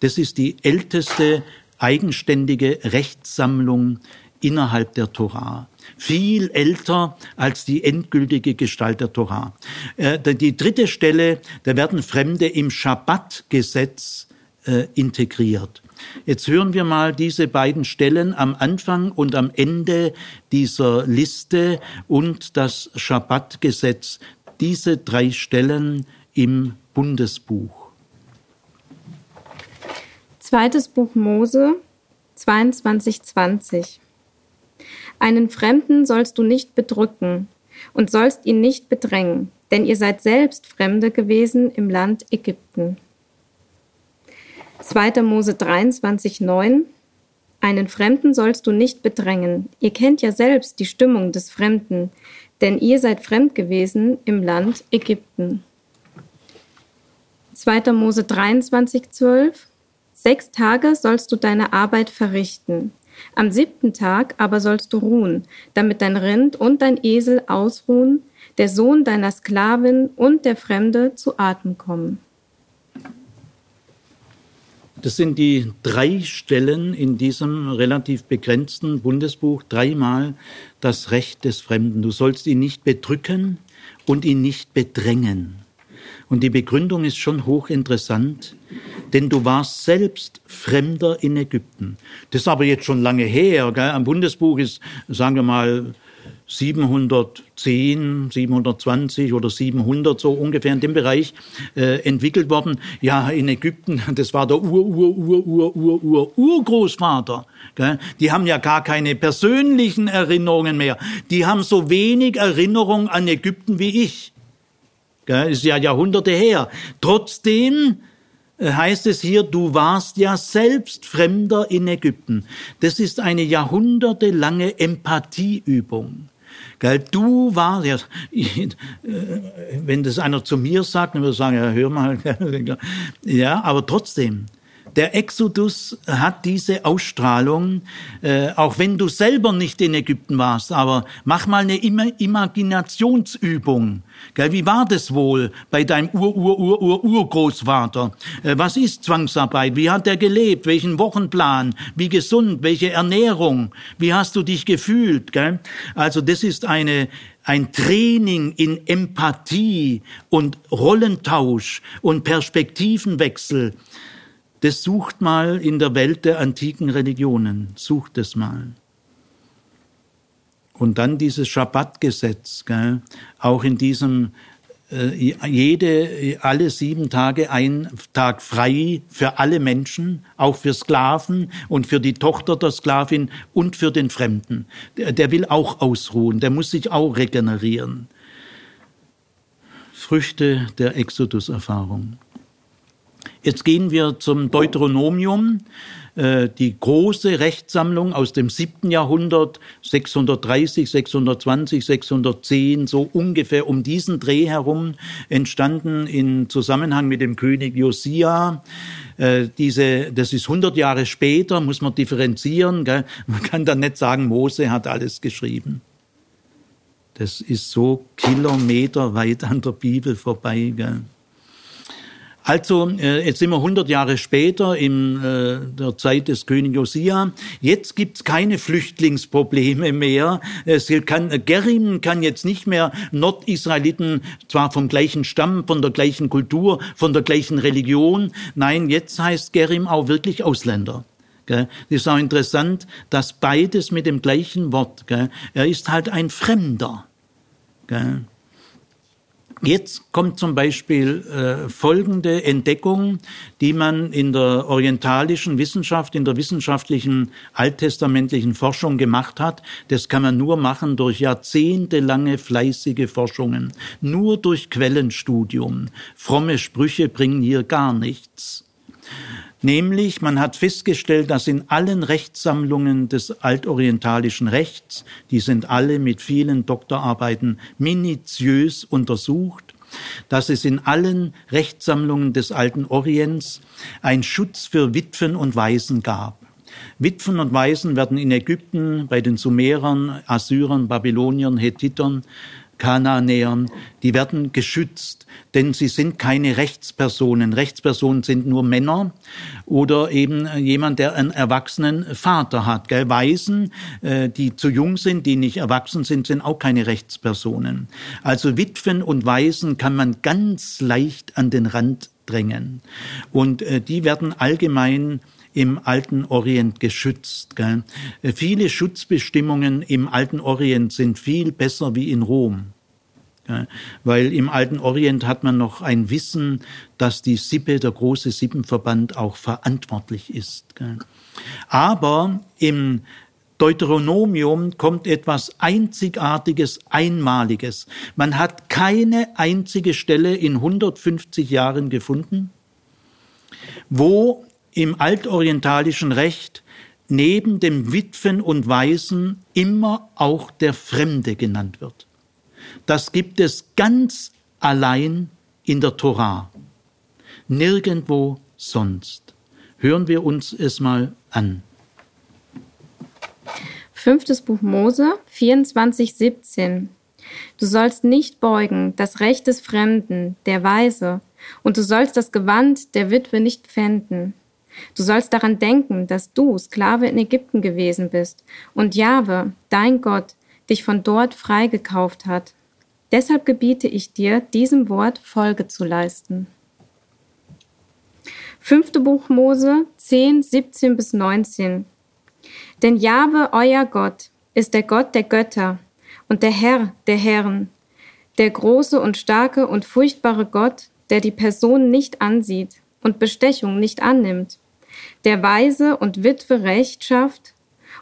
Das ist die älteste eigenständige Rechtssammlung innerhalb der Torah. Viel älter als die endgültige Gestalt der Torah. Äh, die dritte Stelle, da werden Fremde im Schabbatgesetz äh, integriert. Jetzt hören wir mal diese beiden Stellen am Anfang und am Ende dieser Liste und das Schabbatgesetz. Diese drei Stellen im Bundesbuch. Zweites Buch Mose 22,20 Einen Fremden sollst du nicht bedrücken und sollst ihn nicht bedrängen, denn ihr seid selbst Fremde gewesen im Land Ägypten. 2. Mose 23, 9. Einen Fremden sollst du nicht bedrängen. Ihr kennt ja selbst die Stimmung des Fremden, denn ihr seid fremd gewesen im Land Ägypten. 2. Mose 23, 12. Sechs Tage sollst du deine Arbeit verrichten. Am siebten Tag aber sollst du ruhen, damit dein Rind und dein Esel ausruhen, der Sohn deiner Sklavin und der Fremde zu Atem kommen. Das sind die drei Stellen in diesem relativ begrenzten Bundesbuch, dreimal das Recht des Fremden. Du sollst ihn nicht bedrücken und ihn nicht bedrängen. Und die Begründung ist schon hochinteressant, denn du warst selbst Fremder in Ägypten. Das ist aber jetzt schon lange her. Gell? Am Bundesbuch ist, sagen wir mal, 710, 720 oder 700 so ungefähr in dem Bereich äh, entwickelt worden. Ja, in Ägypten, das war der Ur, Ur, Ur, Ur, Ur, Ur, Urgroßvater. Gell? Die haben ja gar keine persönlichen Erinnerungen mehr. Die haben so wenig Erinnerung an Ägypten wie ich. Gell? Ist ja Jahrhunderte her. Trotzdem äh, heißt es hier, du warst ja selbst Fremder in Ägypten. Das ist eine jahrhundertelange Empathieübung. Gell, du warst, ja, äh, wenn das einer zu mir sagt, dann würde ich sagen, ja, hör mal, ja, aber trotzdem, der Exodus hat diese Ausstrahlung, äh, auch wenn du selber nicht in Ägypten warst, aber mach mal eine Imaginationsübung. Gell, wie war das wohl bei deinem Ur-Ur-Ur-Ur-Urgroßvater? Äh, was ist Zwangsarbeit? Wie hat er gelebt? Welchen Wochenplan? Wie gesund? Welche Ernährung? Wie hast du dich gefühlt? Gell? Also das ist eine, ein Training in Empathie und Rollentausch und Perspektivenwechsel das sucht mal in der Welt der antiken Religionen, sucht es mal. Und dann dieses Schabbatgesetz, auch in diesem äh, jede, alle sieben Tage ein Tag frei für alle Menschen, auch für Sklaven und für die Tochter der Sklavin und für den Fremden. Der will auch ausruhen, der muss sich auch regenerieren. Früchte der Exodus-Erfahrung. Jetzt gehen wir zum Deuteronomium, äh, die große Rechtssammlung aus dem siebten Jahrhundert, 630, 620, 610, so ungefähr um diesen Dreh herum, entstanden in Zusammenhang mit dem König Josia. Äh, diese, das ist 100 Jahre später, muss man differenzieren. Gell? Man kann dann nicht sagen, Mose hat alles geschrieben. Das ist so kilometerweit an der Bibel vorbei. Gell? Also, äh, jetzt sind wir 100 Jahre später in äh, der Zeit des König Josia. Jetzt gibt's keine Flüchtlingsprobleme mehr. Es kann, Gerim kann jetzt nicht mehr Nordisraeliten, zwar vom gleichen Stamm, von der gleichen Kultur, von der gleichen Religion. Nein, jetzt heißt Gerim auch wirklich Ausländer. Das ist auch interessant, dass beides mit dem gleichen Wort. Er ist halt ein Fremder. Jetzt kommt zum Beispiel äh, folgende Entdeckung, die man in der orientalischen Wissenschaft, in der wissenschaftlichen alttestamentlichen Forschung gemacht hat. Das kann man nur machen durch jahrzehntelange fleißige Forschungen, nur durch Quellenstudium. Fromme Sprüche bringen hier gar nichts. Nämlich, man hat festgestellt, dass in allen Rechtssammlungen des altorientalischen Rechts, die sind alle mit vielen Doktorarbeiten minutiös untersucht, dass es in allen Rechtssammlungen des alten Orients ein Schutz für Witwen und Waisen gab. Witwen und Waisen werden in Ägypten bei den Sumerern, Assyrern, Babyloniern, Hethitern Kanaanäern, die werden geschützt, denn sie sind keine Rechtspersonen. Rechtspersonen sind nur Männer oder eben jemand, der einen erwachsenen Vater hat. Gell? Waisen, äh, die zu jung sind, die nicht erwachsen sind, sind auch keine Rechtspersonen. Also Witwen und Waisen kann man ganz leicht an den Rand drängen. Und äh, die werden allgemein im alten Orient geschützt. Gell? Viele Schutzbestimmungen im alten Orient sind viel besser wie in Rom. Weil im alten Orient hat man noch ein Wissen, dass die Sippe, der große Sippenverband, auch verantwortlich ist. Aber im Deuteronomium kommt etwas Einzigartiges, Einmaliges. Man hat keine einzige Stelle in 150 Jahren gefunden, wo im altorientalischen Recht neben dem Witwen und Waisen immer auch der Fremde genannt wird. Das gibt es ganz allein in der Torah, nirgendwo sonst. Hören wir uns es mal an. Fünftes Buch Mose 24, 17. Du sollst nicht beugen das Recht des Fremden, der Weise, und du sollst das Gewand der Witwe nicht pfänden. Du sollst daran denken, dass du Sklave in Ägypten gewesen bist und Jahwe, dein Gott, dich von dort freigekauft hat. Deshalb gebiete ich dir, diesem Wort Folge zu leisten. Fünfte Buch Mose 10, 17 bis 19. Denn Jahwe, euer Gott, ist der Gott der Götter und der Herr der Herren, der große und starke und furchtbare Gott, der die Person nicht ansieht und Bestechung nicht annimmt, der Weise und Witwe Recht schafft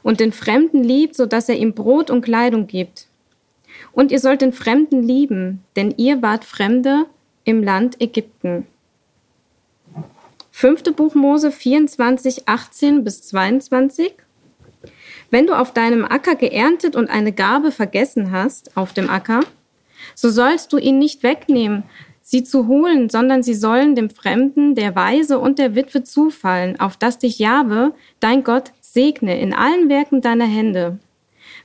und den Fremden liebt, so dass er ihm Brot und Kleidung gibt. Und ihr sollt den Fremden lieben, denn ihr wart Fremde im Land Ägypten. Fünfte Buch Mose 24, 18 bis 22. Wenn du auf deinem Acker geerntet und eine Gabe vergessen hast auf dem Acker, so sollst du ihn nicht wegnehmen, sie zu holen, sondern sie sollen dem Fremden, der Weise und der Witwe zufallen, auf dass dich Jahwe, dein Gott, segne in allen Werken deiner Hände.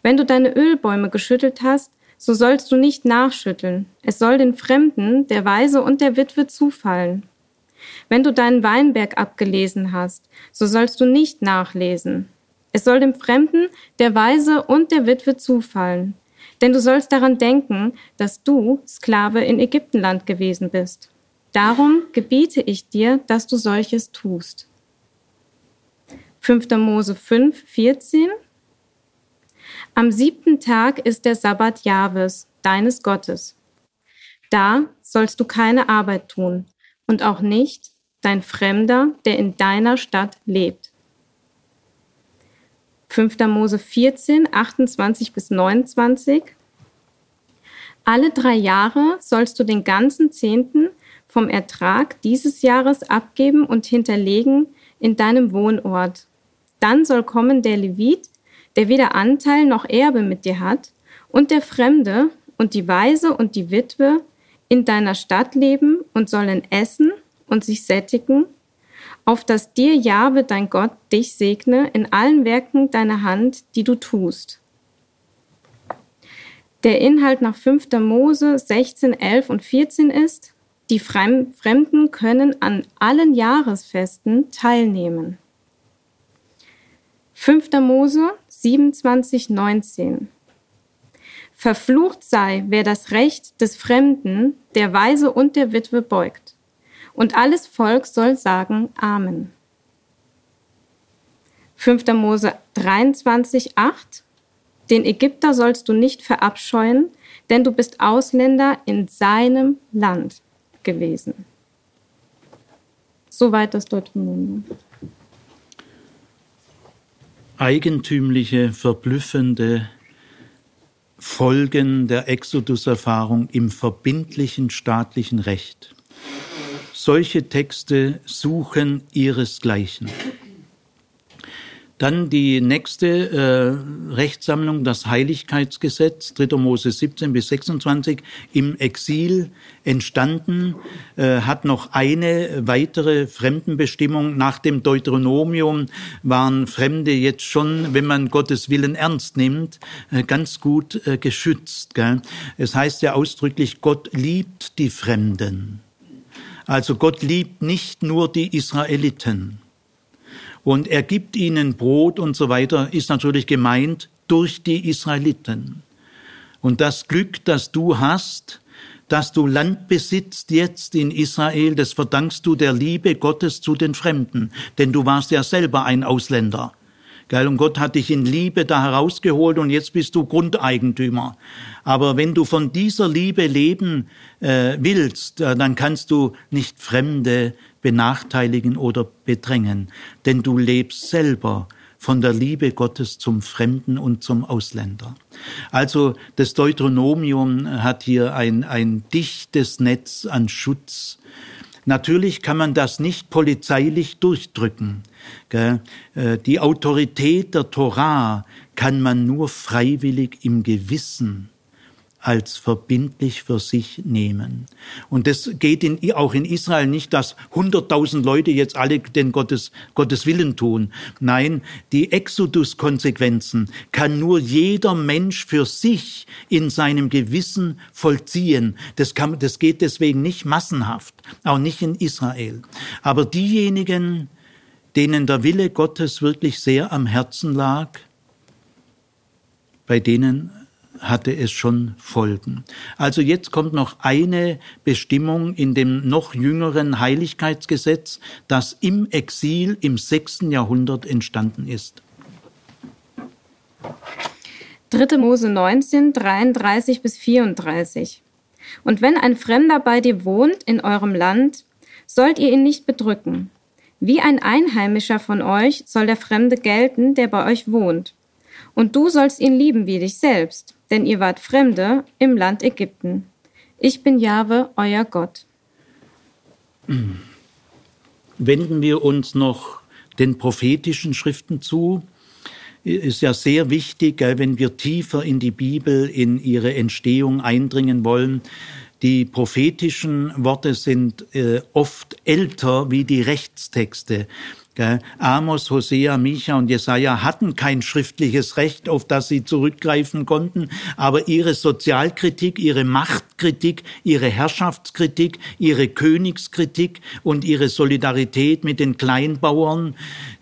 Wenn du deine Ölbäume geschüttelt hast, so sollst du nicht nachschütteln. Es soll den Fremden, der Weise und der Witwe zufallen. Wenn du deinen Weinberg abgelesen hast, so sollst du nicht nachlesen. Es soll dem Fremden, der Weise und der Witwe zufallen. Denn du sollst daran denken, dass du Sklave in Ägyptenland gewesen bist. Darum gebiete ich dir, dass du solches tust. 5. Mose 5, 14 am siebten Tag ist der Sabbat Jahwes, deines Gottes. Da sollst du keine Arbeit tun und auch nicht dein Fremder, der in deiner Stadt lebt. 5. Mose 14, 28 bis 29. Alle drei Jahre sollst du den ganzen Zehnten vom Ertrag dieses Jahres abgeben und hinterlegen in deinem Wohnort. Dann soll kommen der Levit, der weder Anteil noch Erbe mit dir hat, und der Fremde und die Weise und die Witwe in deiner Stadt leben und sollen essen und sich sättigen, auf dass dir Jahwe dein Gott dich segne in allen Werken deiner Hand, die du tust. Der Inhalt nach 5. Mose 16, 11 und 14 ist, die Fremden können an allen Jahresfesten teilnehmen. 5. Mose 27, 19. Verflucht sei, wer das Recht des Fremden, der Weise und der Witwe beugt. Und alles Volk soll sagen Amen. 5. Mose 23, 8. Den Ägypter sollst du nicht verabscheuen, denn du bist Ausländer in seinem Land gewesen. Soweit das Deuteronomium. Eigentümliche, verblüffende Folgen der Exodus-Erfahrung im verbindlichen staatlichen Recht. Solche Texte suchen ihresgleichen. Dann die nächste äh, Rechtssammlung, das Heiligkeitsgesetz, 3. Mose 17 bis 26, im Exil entstanden, äh, hat noch eine weitere Fremdenbestimmung. Nach dem Deuteronomium waren Fremde jetzt schon, wenn man Gottes Willen ernst nimmt, äh, ganz gut äh, geschützt. Gell? Es heißt ja ausdrücklich, Gott liebt die Fremden. Also Gott liebt nicht nur die Israeliten und er gibt ihnen Brot und so weiter, ist natürlich gemeint durch die Israeliten. Und das Glück, das du hast, dass du Land besitzt jetzt in Israel, das verdankst du der Liebe Gottes zu den Fremden, denn du warst ja selber ein Ausländer. Geil, und Gott hat dich in Liebe da herausgeholt und jetzt bist du Grundeigentümer. Aber wenn du von dieser Liebe leben äh, willst, äh, dann kannst du nicht Fremde benachteiligen oder bedrängen, denn du lebst selber von der Liebe Gottes zum Fremden und zum Ausländer. Also das Deuteronomium hat hier ein, ein dichtes Netz an Schutz. Natürlich kann man das nicht polizeilich durchdrücken. Äh, die Autorität der Torah kann man nur freiwillig im Gewissen als verbindlich für sich nehmen. Und das geht in, auch in Israel nicht, dass hunderttausend Leute jetzt alle den Gottes, Gottes Willen tun. Nein, die Exodus-Konsequenzen kann nur jeder Mensch für sich in seinem Gewissen vollziehen. Das, kann, das geht deswegen nicht massenhaft, auch nicht in Israel. Aber diejenigen, denen der Wille Gottes wirklich sehr am Herzen lag, bei denen hatte es schon Folgen. Also jetzt kommt noch eine Bestimmung in dem noch jüngeren Heiligkeitsgesetz, das im Exil im sechsten Jahrhundert entstanden ist. 3. Mose 19, 33 bis 34. Und wenn ein Fremder bei dir wohnt in eurem Land, sollt ihr ihn nicht bedrücken. Wie ein Einheimischer von euch soll der Fremde gelten, der bei euch wohnt. Und du sollst ihn lieben wie dich selbst, denn ihr wart Fremde im Land Ägypten. Ich bin Jahwe, euer Gott. Wenden wir uns noch den prophetischen Schriften zu. Ist ja sehr wichtig, wenn wir tiefer in die Bibel, in ihre Entstehung eindringen wollen. Die prophetischen Worte sind äh, oft älter wie die Rechtstexte. Amos, Hosea, Micha und Jesaja hatten kein schriftliches Recht, auf das sie zurückgreifen konnten, aber ihre Sozialkritik, ihre Machtkritik, ihre Herrschaftskritik, ihre Königskritik und ihre Solidarität mit den Kleinbauern,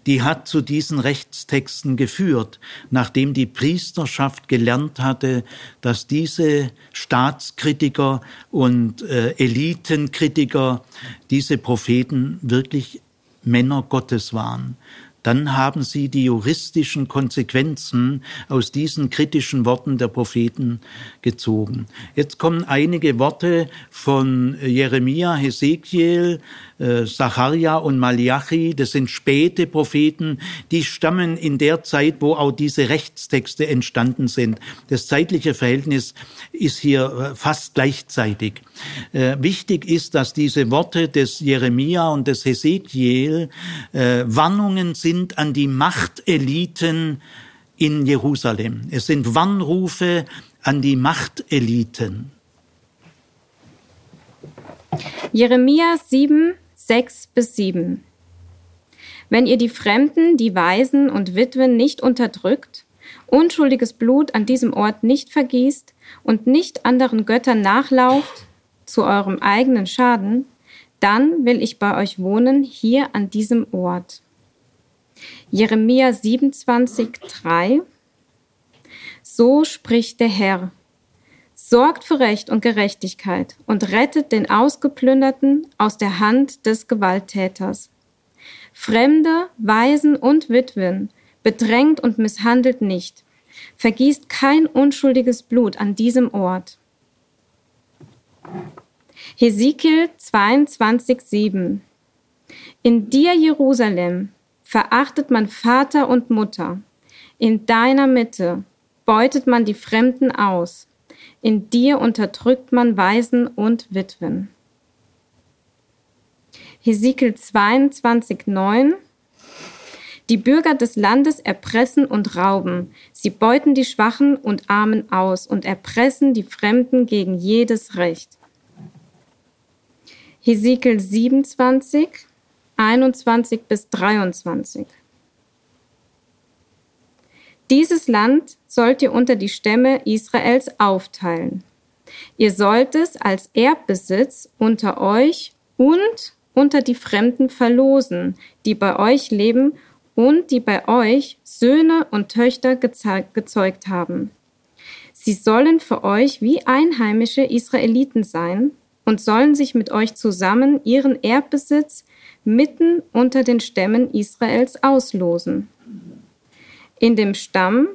die hat zu diesen Rechtstexten geführt, nachdem die Priesterschaft gelernt hatte, dass diese Staatskritiker und äh, Elitenkritiker diese Propheten wirklich Männer Gottes waren, dann haben sie die juristischen Konsequenzen aus diesen kritischen Worten der Propheten gezogen. Jetzt kommen einige Worte von Jeremia, Hesekiel, äh, Zacharia und Malachi, das sind späte Propheten, die stammen in der Zeit, wo auch diese Rechtstexte entstanden sind. Das zeitliche Verhältnis ist hier äh, fast gleichzeitig. Äh, wichtig ist, dass diese Worte des Jeremia und des Hesekiel äh, Warnungen sind an die Machteliten in Jerusalem. Es sind Warnrufe an die Machteliten. Jeremia 7, 6 bis 7. Wenn ihr die Fremden, die Waisen und Witwen nicht unterdrückt, unschuldiges Blut an diesem Ort nicht vergießt und nicht anderen Göttern nachlauft zu eurem eigenen Schaden, dann will ich bei euch wohnen hier an diesem Ort. Jeremia 27, 3. So spricht der Herr, sorgt für Recht und Gerechtigkeit und rettet den Ausgeplünderten aus der Hand des Gewalttäters. Fremde, Waisen und Witwen bedrängt und misshandelt nicht, vergießt kein unschuldiges Blut an diesem Ort. Hesekiel 22,7 In dir, Jerusalem, verachtet man Vater und Mutter. In deiner Mitte beutet man die Fremden aus. In dir unterdrückt man Waisen und Witwen. Hesekiel 22,9 Die Bürger des Landes erpressen und rauben. Sie beuten die Schwachen und Armen aus und erpressen die Fremden gegen jedes Recht. Hesekiel 27, 21 bis 23. Dieses Land sollt ihr unter die Stämme Israels aufteilen. Ihr sollt es als Erbbesitz unter euch und unter die Fremden verlosen, die bei euch leben und die bei euch Söhne und Töchter gezeugt haben. Sie sollen für euch wie einheimische Israeliten sein und sollen sich mit euch zusammen ihren Erbbesitz mitten unter den Stämmen Israels auslosen. In dem Stamm,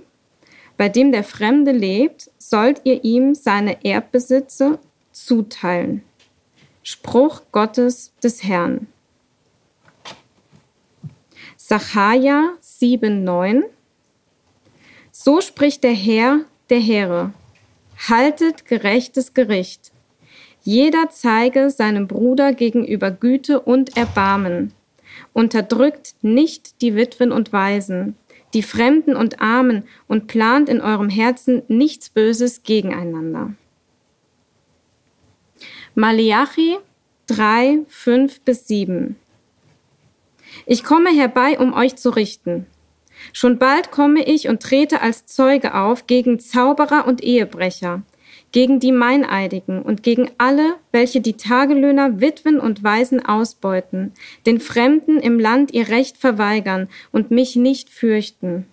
bei dem der Fremde lebt, sollt ihr ihm seine Erbbesitze zuteilen. Spruch Gottes des Herrn. Sacharja 7,9 So spricht der Herr der Heere: Haltet gerechtes Gericht. Jeder zeige seinem Bruder gegenüber Güte und Erbarmen. Unterdrückt nicht die Witwen und Waisen, die Fremden und Armen und plant in eurem Herzen nichts Böses gegeneinander. Maleachi 3, 5 bis 7. Ich komme herbei, um euch zu richten. Schon bald komme ich und trete als Zeuge auf gegen Zauberer und Ehebrecher, gegen die Meineidigen und gegen alle, welche die Tagelöhner, Witwen und Waisen ausbeuten, den Fremden im Land ihr Recht verweigern und mich nicht fürchten.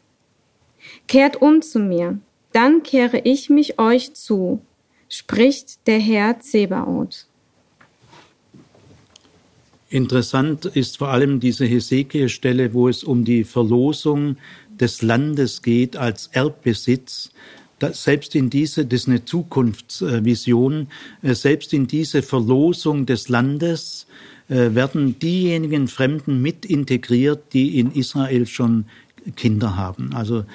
Kehrt um zu mir, dann kehre ich mich euch zu, spricht der Herr Zebaoth. Interessant ist vor allem diese Hesekiel-Stelle, wo es um die Verlosung des Landes geht als Erbbesitz. Selbst in diese, das ist eine Zukunftsvision, äh, selbst in diese Verlosung des Landes äh, werden diejenigen Fremden mit integriert, die in Israel schon Kinder haben. Also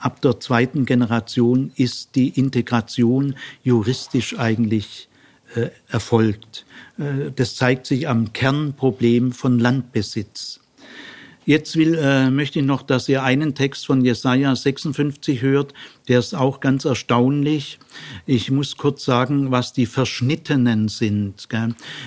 ab der zweiten Generation ist die Integration juristisch eigentlich äh, erfolgt. Äh, das zeigt sich am Kernproblem von Landbesitz. Jetzt will, äh, möchte ich noch, dass ihr einen Text von Jesaja 56 hört, der ist auch ganz erstaunlich. Ich muss kurz sagen, was die Verschnittenen sind.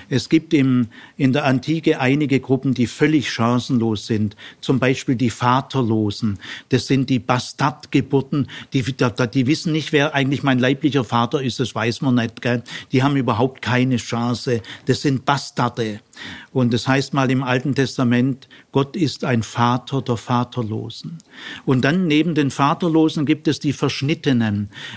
Es gibt in der Antike einige Gruppen, die völlig chancenlos sind. Zum Beispiel die Vaterlosen. Das sind die Bastardgeburten. Die, die wissen nicht, wer eigentlich mein leiblicher Vater ist. Das weiß man nicht. Die haben überhaupt keine Chance. Das sind Bastarde. Und das heißt mal im Alten Testament, Gott ist ein Vater der Vaterlosen. Und dann neben den Vaterlosen gibt es die Verschnittenen.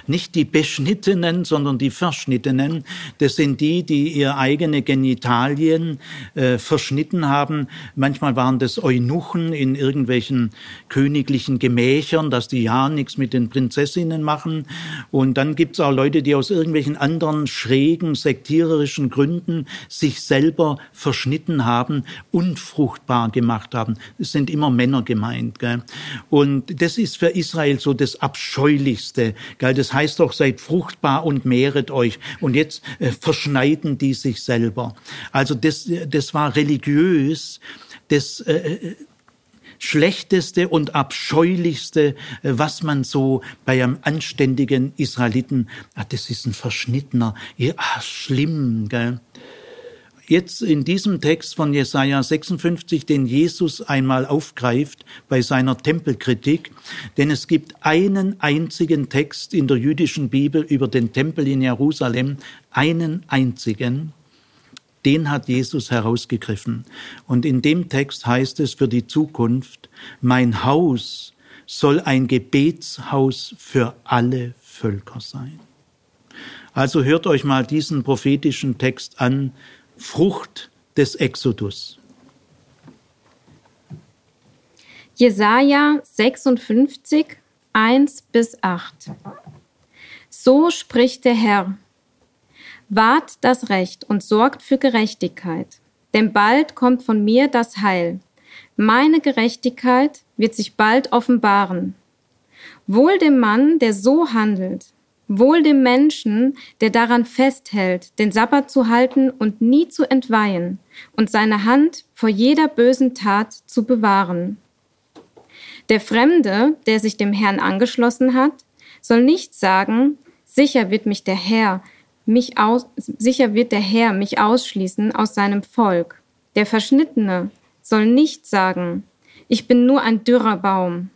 Nicht die Beschnittenen, sondern die Verschnittenen. Das sind die, die ihr eigene Genitalien äh, verschnitten haben. Manchmal waren das Eunuchen in irgendwelchen königlichen Gemächern, dass die ja nichts mit den Prinzessinnen machen. Und dann gibt's auch Leute, die aus irgendwelchen anderen schrägen, sektiererischen Gründen sich selber verschnitten haben, unfruchtbar gemacht haben. Es sind immer Männer gemeint. Gell? Und das ist für Israel so das Abscheuliche Natürlichste. Gell? Das heißt doch, seid fruchtbar und mehret euch. Und jetzt äh, verschneiden die sich selber. Also das, das war religiös. Das äh, äh schlechteste und abscheulichste, äh, was man so bei einem anständigen Israeliten, ah, das ist ein Verschnittener, ja, ah, schlimm, gell? Jetzt in diesem Text von Jesaja 56, den Jesus einmal aufgreift bei seiner Tempelkritik, denn es gibt einen einzigen Text in der jüdischen Bibel über den Tempel in Jerusalem, einen einzigen, den hat Jesus herausgegriffen. Und in dem Text heißt es für die Zukunft, mein Haus soll ein Gebetshaus für alle Völker sein. Also hört euch mal diesen prophetischen Text an Frucht des Exodus. Jesaja 56, 1 bis 8. So spricht der Herr. Wahrt das Recht und sorgt für Gerechtigkeit, denn bald kommt von mir das Heil. Meine Gerechtigkeit wird sich bald offenbaren. Wohl dem Mann, der so handelt, wohl dem Menschen, der daran festhält, den Sabbat zu halten und nie zu entweihen und seine Hand vor jeder bösen Tat zu bewahren. Der Fremde, der sich dem Herrn angeschlossen hat, soll nicht sagen, sicher wird mich der Herr, mich aus, sicher wird der Herr mich ausschließen aus seinem Volk. Der Verschnittene soll nicht sagen, ich bin nur ein dürrer Baum.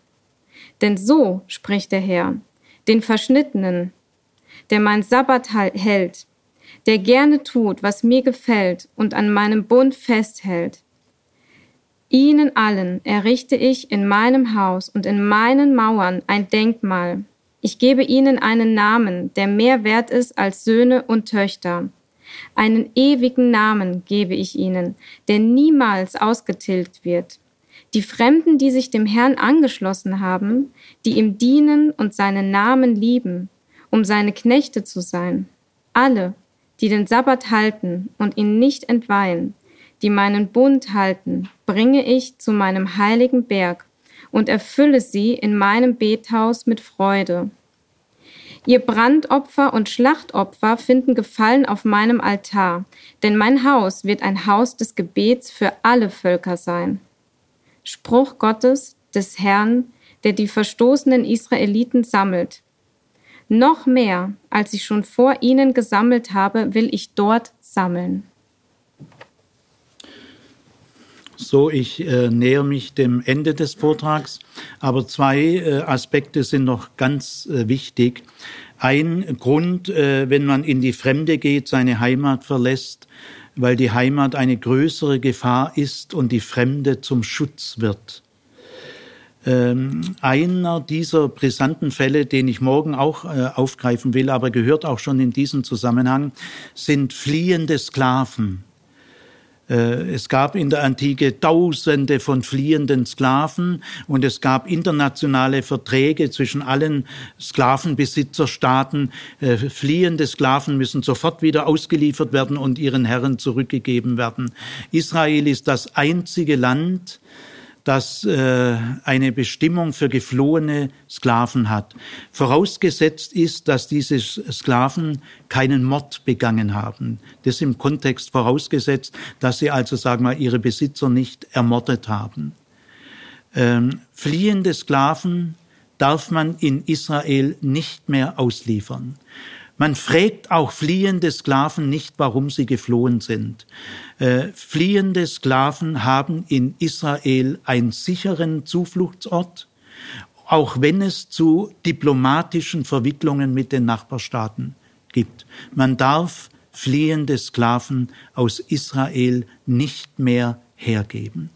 Denn so spricht der Herr, den Verschnittenen, der mein Sabbat hält, der gerne tut, was mir gefällt und an meinem Bund festhält. Ihnen allen errichte ich in meinem Haus und in meinen Mauern ein Denkmal. Ich gebe ihnen einen Namen, der mehr wert ist als Söhne und Töchter. Einen ewigen Namen gebe ich ihnen, der niemals ausgetilgt wird. Die Fremden, die sich dem Herrn angeschlossen haben, die ihm dienen und seinen Namen lieben, um seine Knechte zu sein. Alle, die den Sabbat halten und ihn nicht entweihen, die meinen Bund halten, bringe ich zu meinem heiligen Berg und erfülle sie in meinem Bethaus mit Freude. Ihr Brandopfer und Schlachtopfer finden Gefallen auf meinem Altar, denn mein Haus wird ein Haus des Gebets für alle Völker sein. Spruch Gottes, des Herrn, der die verstoßenen Israeliten sammelt, noch mehr, als ich schon vor ihnen gesammelt habe, will ich dort sammeln. So, ich äh, nähere mich dem Ende des Vortrags, aber zwei äh, Aspekte sind noch ganz äh, wichtig. Ein Grund, äh, wenn man in die Fremde geht, seine Heimat verlässt, weil die Heimat eine größere Gefahr ist und die Fremde zum Schutz wird. Ähm, einer dieser brisanten Fälle, den ich morgen auch äh, aufgreifen will, aber gehört auch schon in diesem Zusammenhang, sind fliehende Sklaven. Äh, es gab in der Antike Tausende von fliehenden Sklaven und es gab internationale Verträge zwischen allen Sklavenbesitzerstaaten. Äh, fliehende Sklaven müssen sofort wieder ausgeliefert werden und ihren Herren zurückgegeben werden. Israel ist das einzige Land, das äh, eine Bestimmung für geflohene Sklaven hat. Vorausgesetzt ist, dass diese Sklaven keinen Mord begangen haben. Das im Kontext vorausgesetzt, dass sie also, sagen wir, ihre Besitzer nicht ermordet haben. Ähm, fliehende Sklaven darf man in Israel nicht mehr ausliefern. Man fragt auch fliehende Sklaven nicht, warum sie geflohen sind. Äh, fliehende Sklaven haben in Israel einen sicheren Zufluchtsort, auch wenn es zu diplomatischen Verwicklungen mit den Nachbarstaaten gibt. Man darf fliehende Sklaven aus Israel nicht mehr hergeben.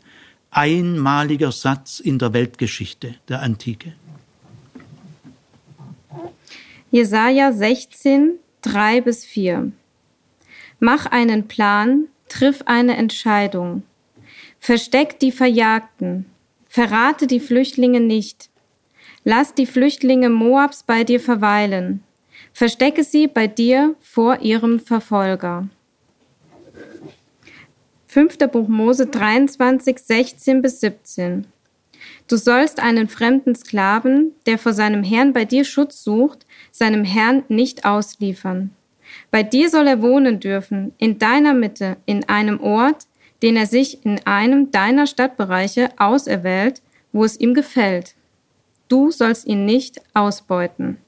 Einmaliger Satz in der Weltgeschichte der Antike. Jesaja 16, 3 bis 4. Mach einen Plan, triff eine Entscheidung. Versteck die Verjagten. Verrate die Flüchtlinge nicht. Lass die Flüchtlinge Moabs bei dir verweilen. Verstecke sie bei dir vor ihrem Verfolger. 5. Buch Mose 23, 16 bis 17. Du sollst einen fremden Sklaven, der vor seinem Herrn bei dir Schutz sucht, seinem Herrn nicht ausliefern. Bei dir soll er wohnen dürfen, in deiner Mitte, in einem Ort, den er sich in einem deiner Stadtbereiche auserwählt, wo es ihm gefällt. Du sollst ihn nicht ausbeuten.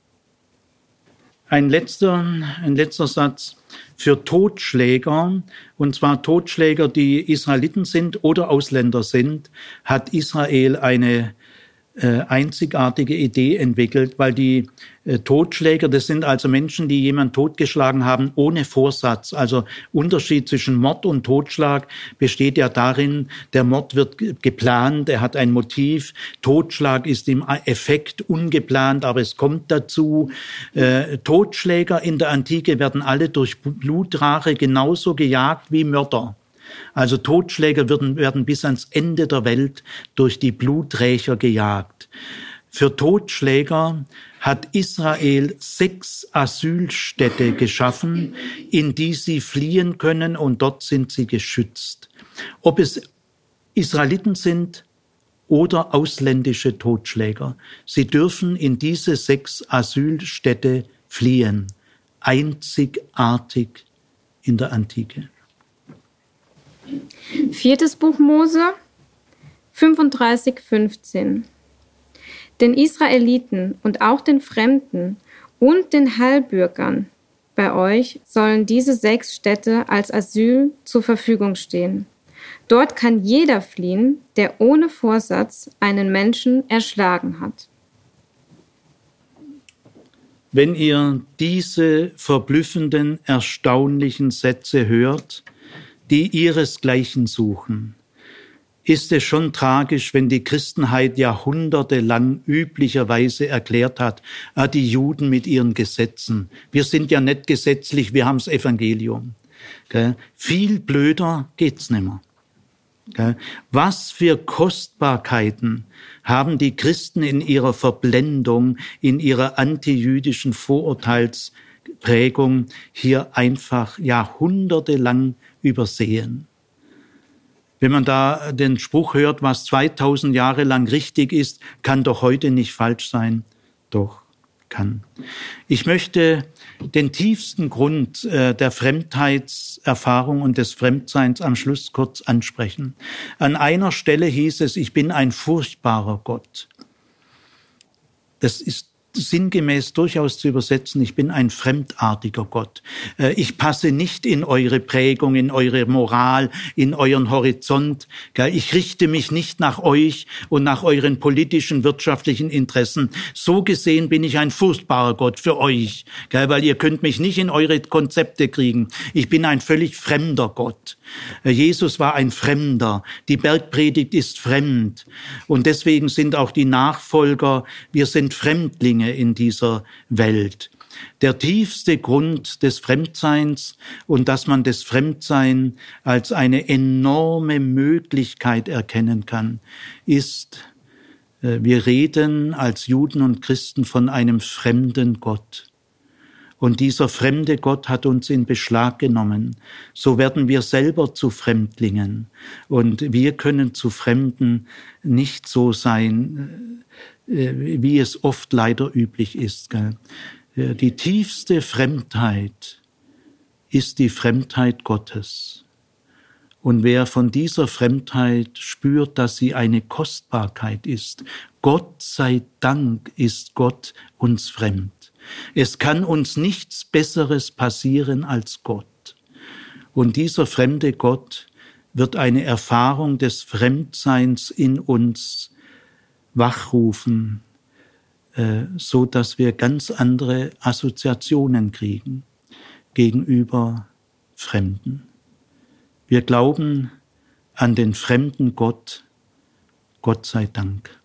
Ein letzter, ein letzter Satz für Totschläger, und zwar Totschläger, die Israeliten sind oder Ausländer sind, hat Israel eine äh, einzigartige Idee entwickelt, weil die äh, Totschläger, das sind also Menschen, die jemanden totgeschlagen haben ohne Vorsatz. Also Unterschied zwischen Mord und Totschlag besteht ja darin, der Mord wird geplant, er hat ein Motiv. Totschlag ist im Effekt ungeplant, aber es kommt dazu. Äh, Totschläger in der Antike werden alle durch Blutrache genauso gejagt wie Mörder. Also Totschläger werden, werden bis ans Ende der Welt durch die Bluträcher gejagt. Für Totschläger hat Israel sechs Asylstädte geschaffen, in die sie fliehen können und dort sind sie geschützt. Ob es Israeliten sind oder ausländische Totschläger, sie dürfen in diese sechs Asylstädte fliehen. Einzigartig in der Antike. Viertes Buch Mose 35, 15. Den Israeliten und auch den Fremden und den Heilbürgern bei euch sollen diese sechs Städte als Asyl zur Verfügung stehen. Dort kann jeder fliehen, der ohne Vorsatz einen Menschen erschlagen hat. Wenn ihr diese verblüffenden, erstaunlichen Sätze hört, die ihresgleichen suchen, ist es schon tragisch, wenn die Christenheit jahrhundertelang üblicherweise erklärt hat, ah, die Juden mit ihren Gesetzen. Wir sind ja nicht gesetzlich, wir haben's Evangelium. Gell? Viel blöder geht's nimmer. Was für Kostbarkeiten haben die Christen in ihrer Verblendung, in ihrer antijüdischen Vorurteilsprägung hier einfach jahrhundertelang übersehen. Wenn man da den Spruch hört, was 2000 Jahre lang richtig ist, kann doch heute nicht falsch sein. Doch kann. Ich möchte den tiefsten Grund äh, der Fremdheitserfahrung und des Fremdseins am Schluss kurz ansprechen. An einer Stelle hieß es, ich bin ein furchtbarer Gott. Das ist sinngemäß durchaus zu übersetzen, ich bin ein fremdartiger Gott. Äh, ich passe nicht in eure Prägung, in eure Moral, in euren Horizont. Ich richte mich nicht nach euch und nach euren politischen, wirtschaftlichen Interessen. So gesehen bin ich ein furchtbarer Gott für euch, weil ihr könnt mich nicht in eure Konzepte kriegen. Ich bin ein völlig fremder Gott. Äh, Jesus war ein Fremder. Die Bergpredigt ist fremd. Und deswegen sind auch die Nachfolger, wir sind Fremdlinge in dieser Welt. Der tiefste Grund des Fremdseins und dass man das Fremdsein als eine enorme Möglichkeit erkennen kann, ist, äh, wir reden als Juden und Christen von einem fremden Gott. Und dieser fremde Gott hat uns in Beschlag genommen. So werden wir selber zu Fremdlingen. Und wir können zu Fremden nicht so sein, äh, wie es oft leider üblich ist. Die tiefste Fremdheit ist die Fremdheit Gottes. Und wer von dieser Fremdheit spürt, dass sie eine Kostbarkeit ist, Gott sei Dank ist Gott uns fremd. Es kann uns nichts Besseres passieren als Gott. Und dieser fremde Gott wird eine Erfahrung des Fremdseins in uns wachrufen, äh, so dass wir ganz andere Assoziationen kriegen gegenüber Fremden. Wir glauben an den fremden Gott, Gott sei Dank.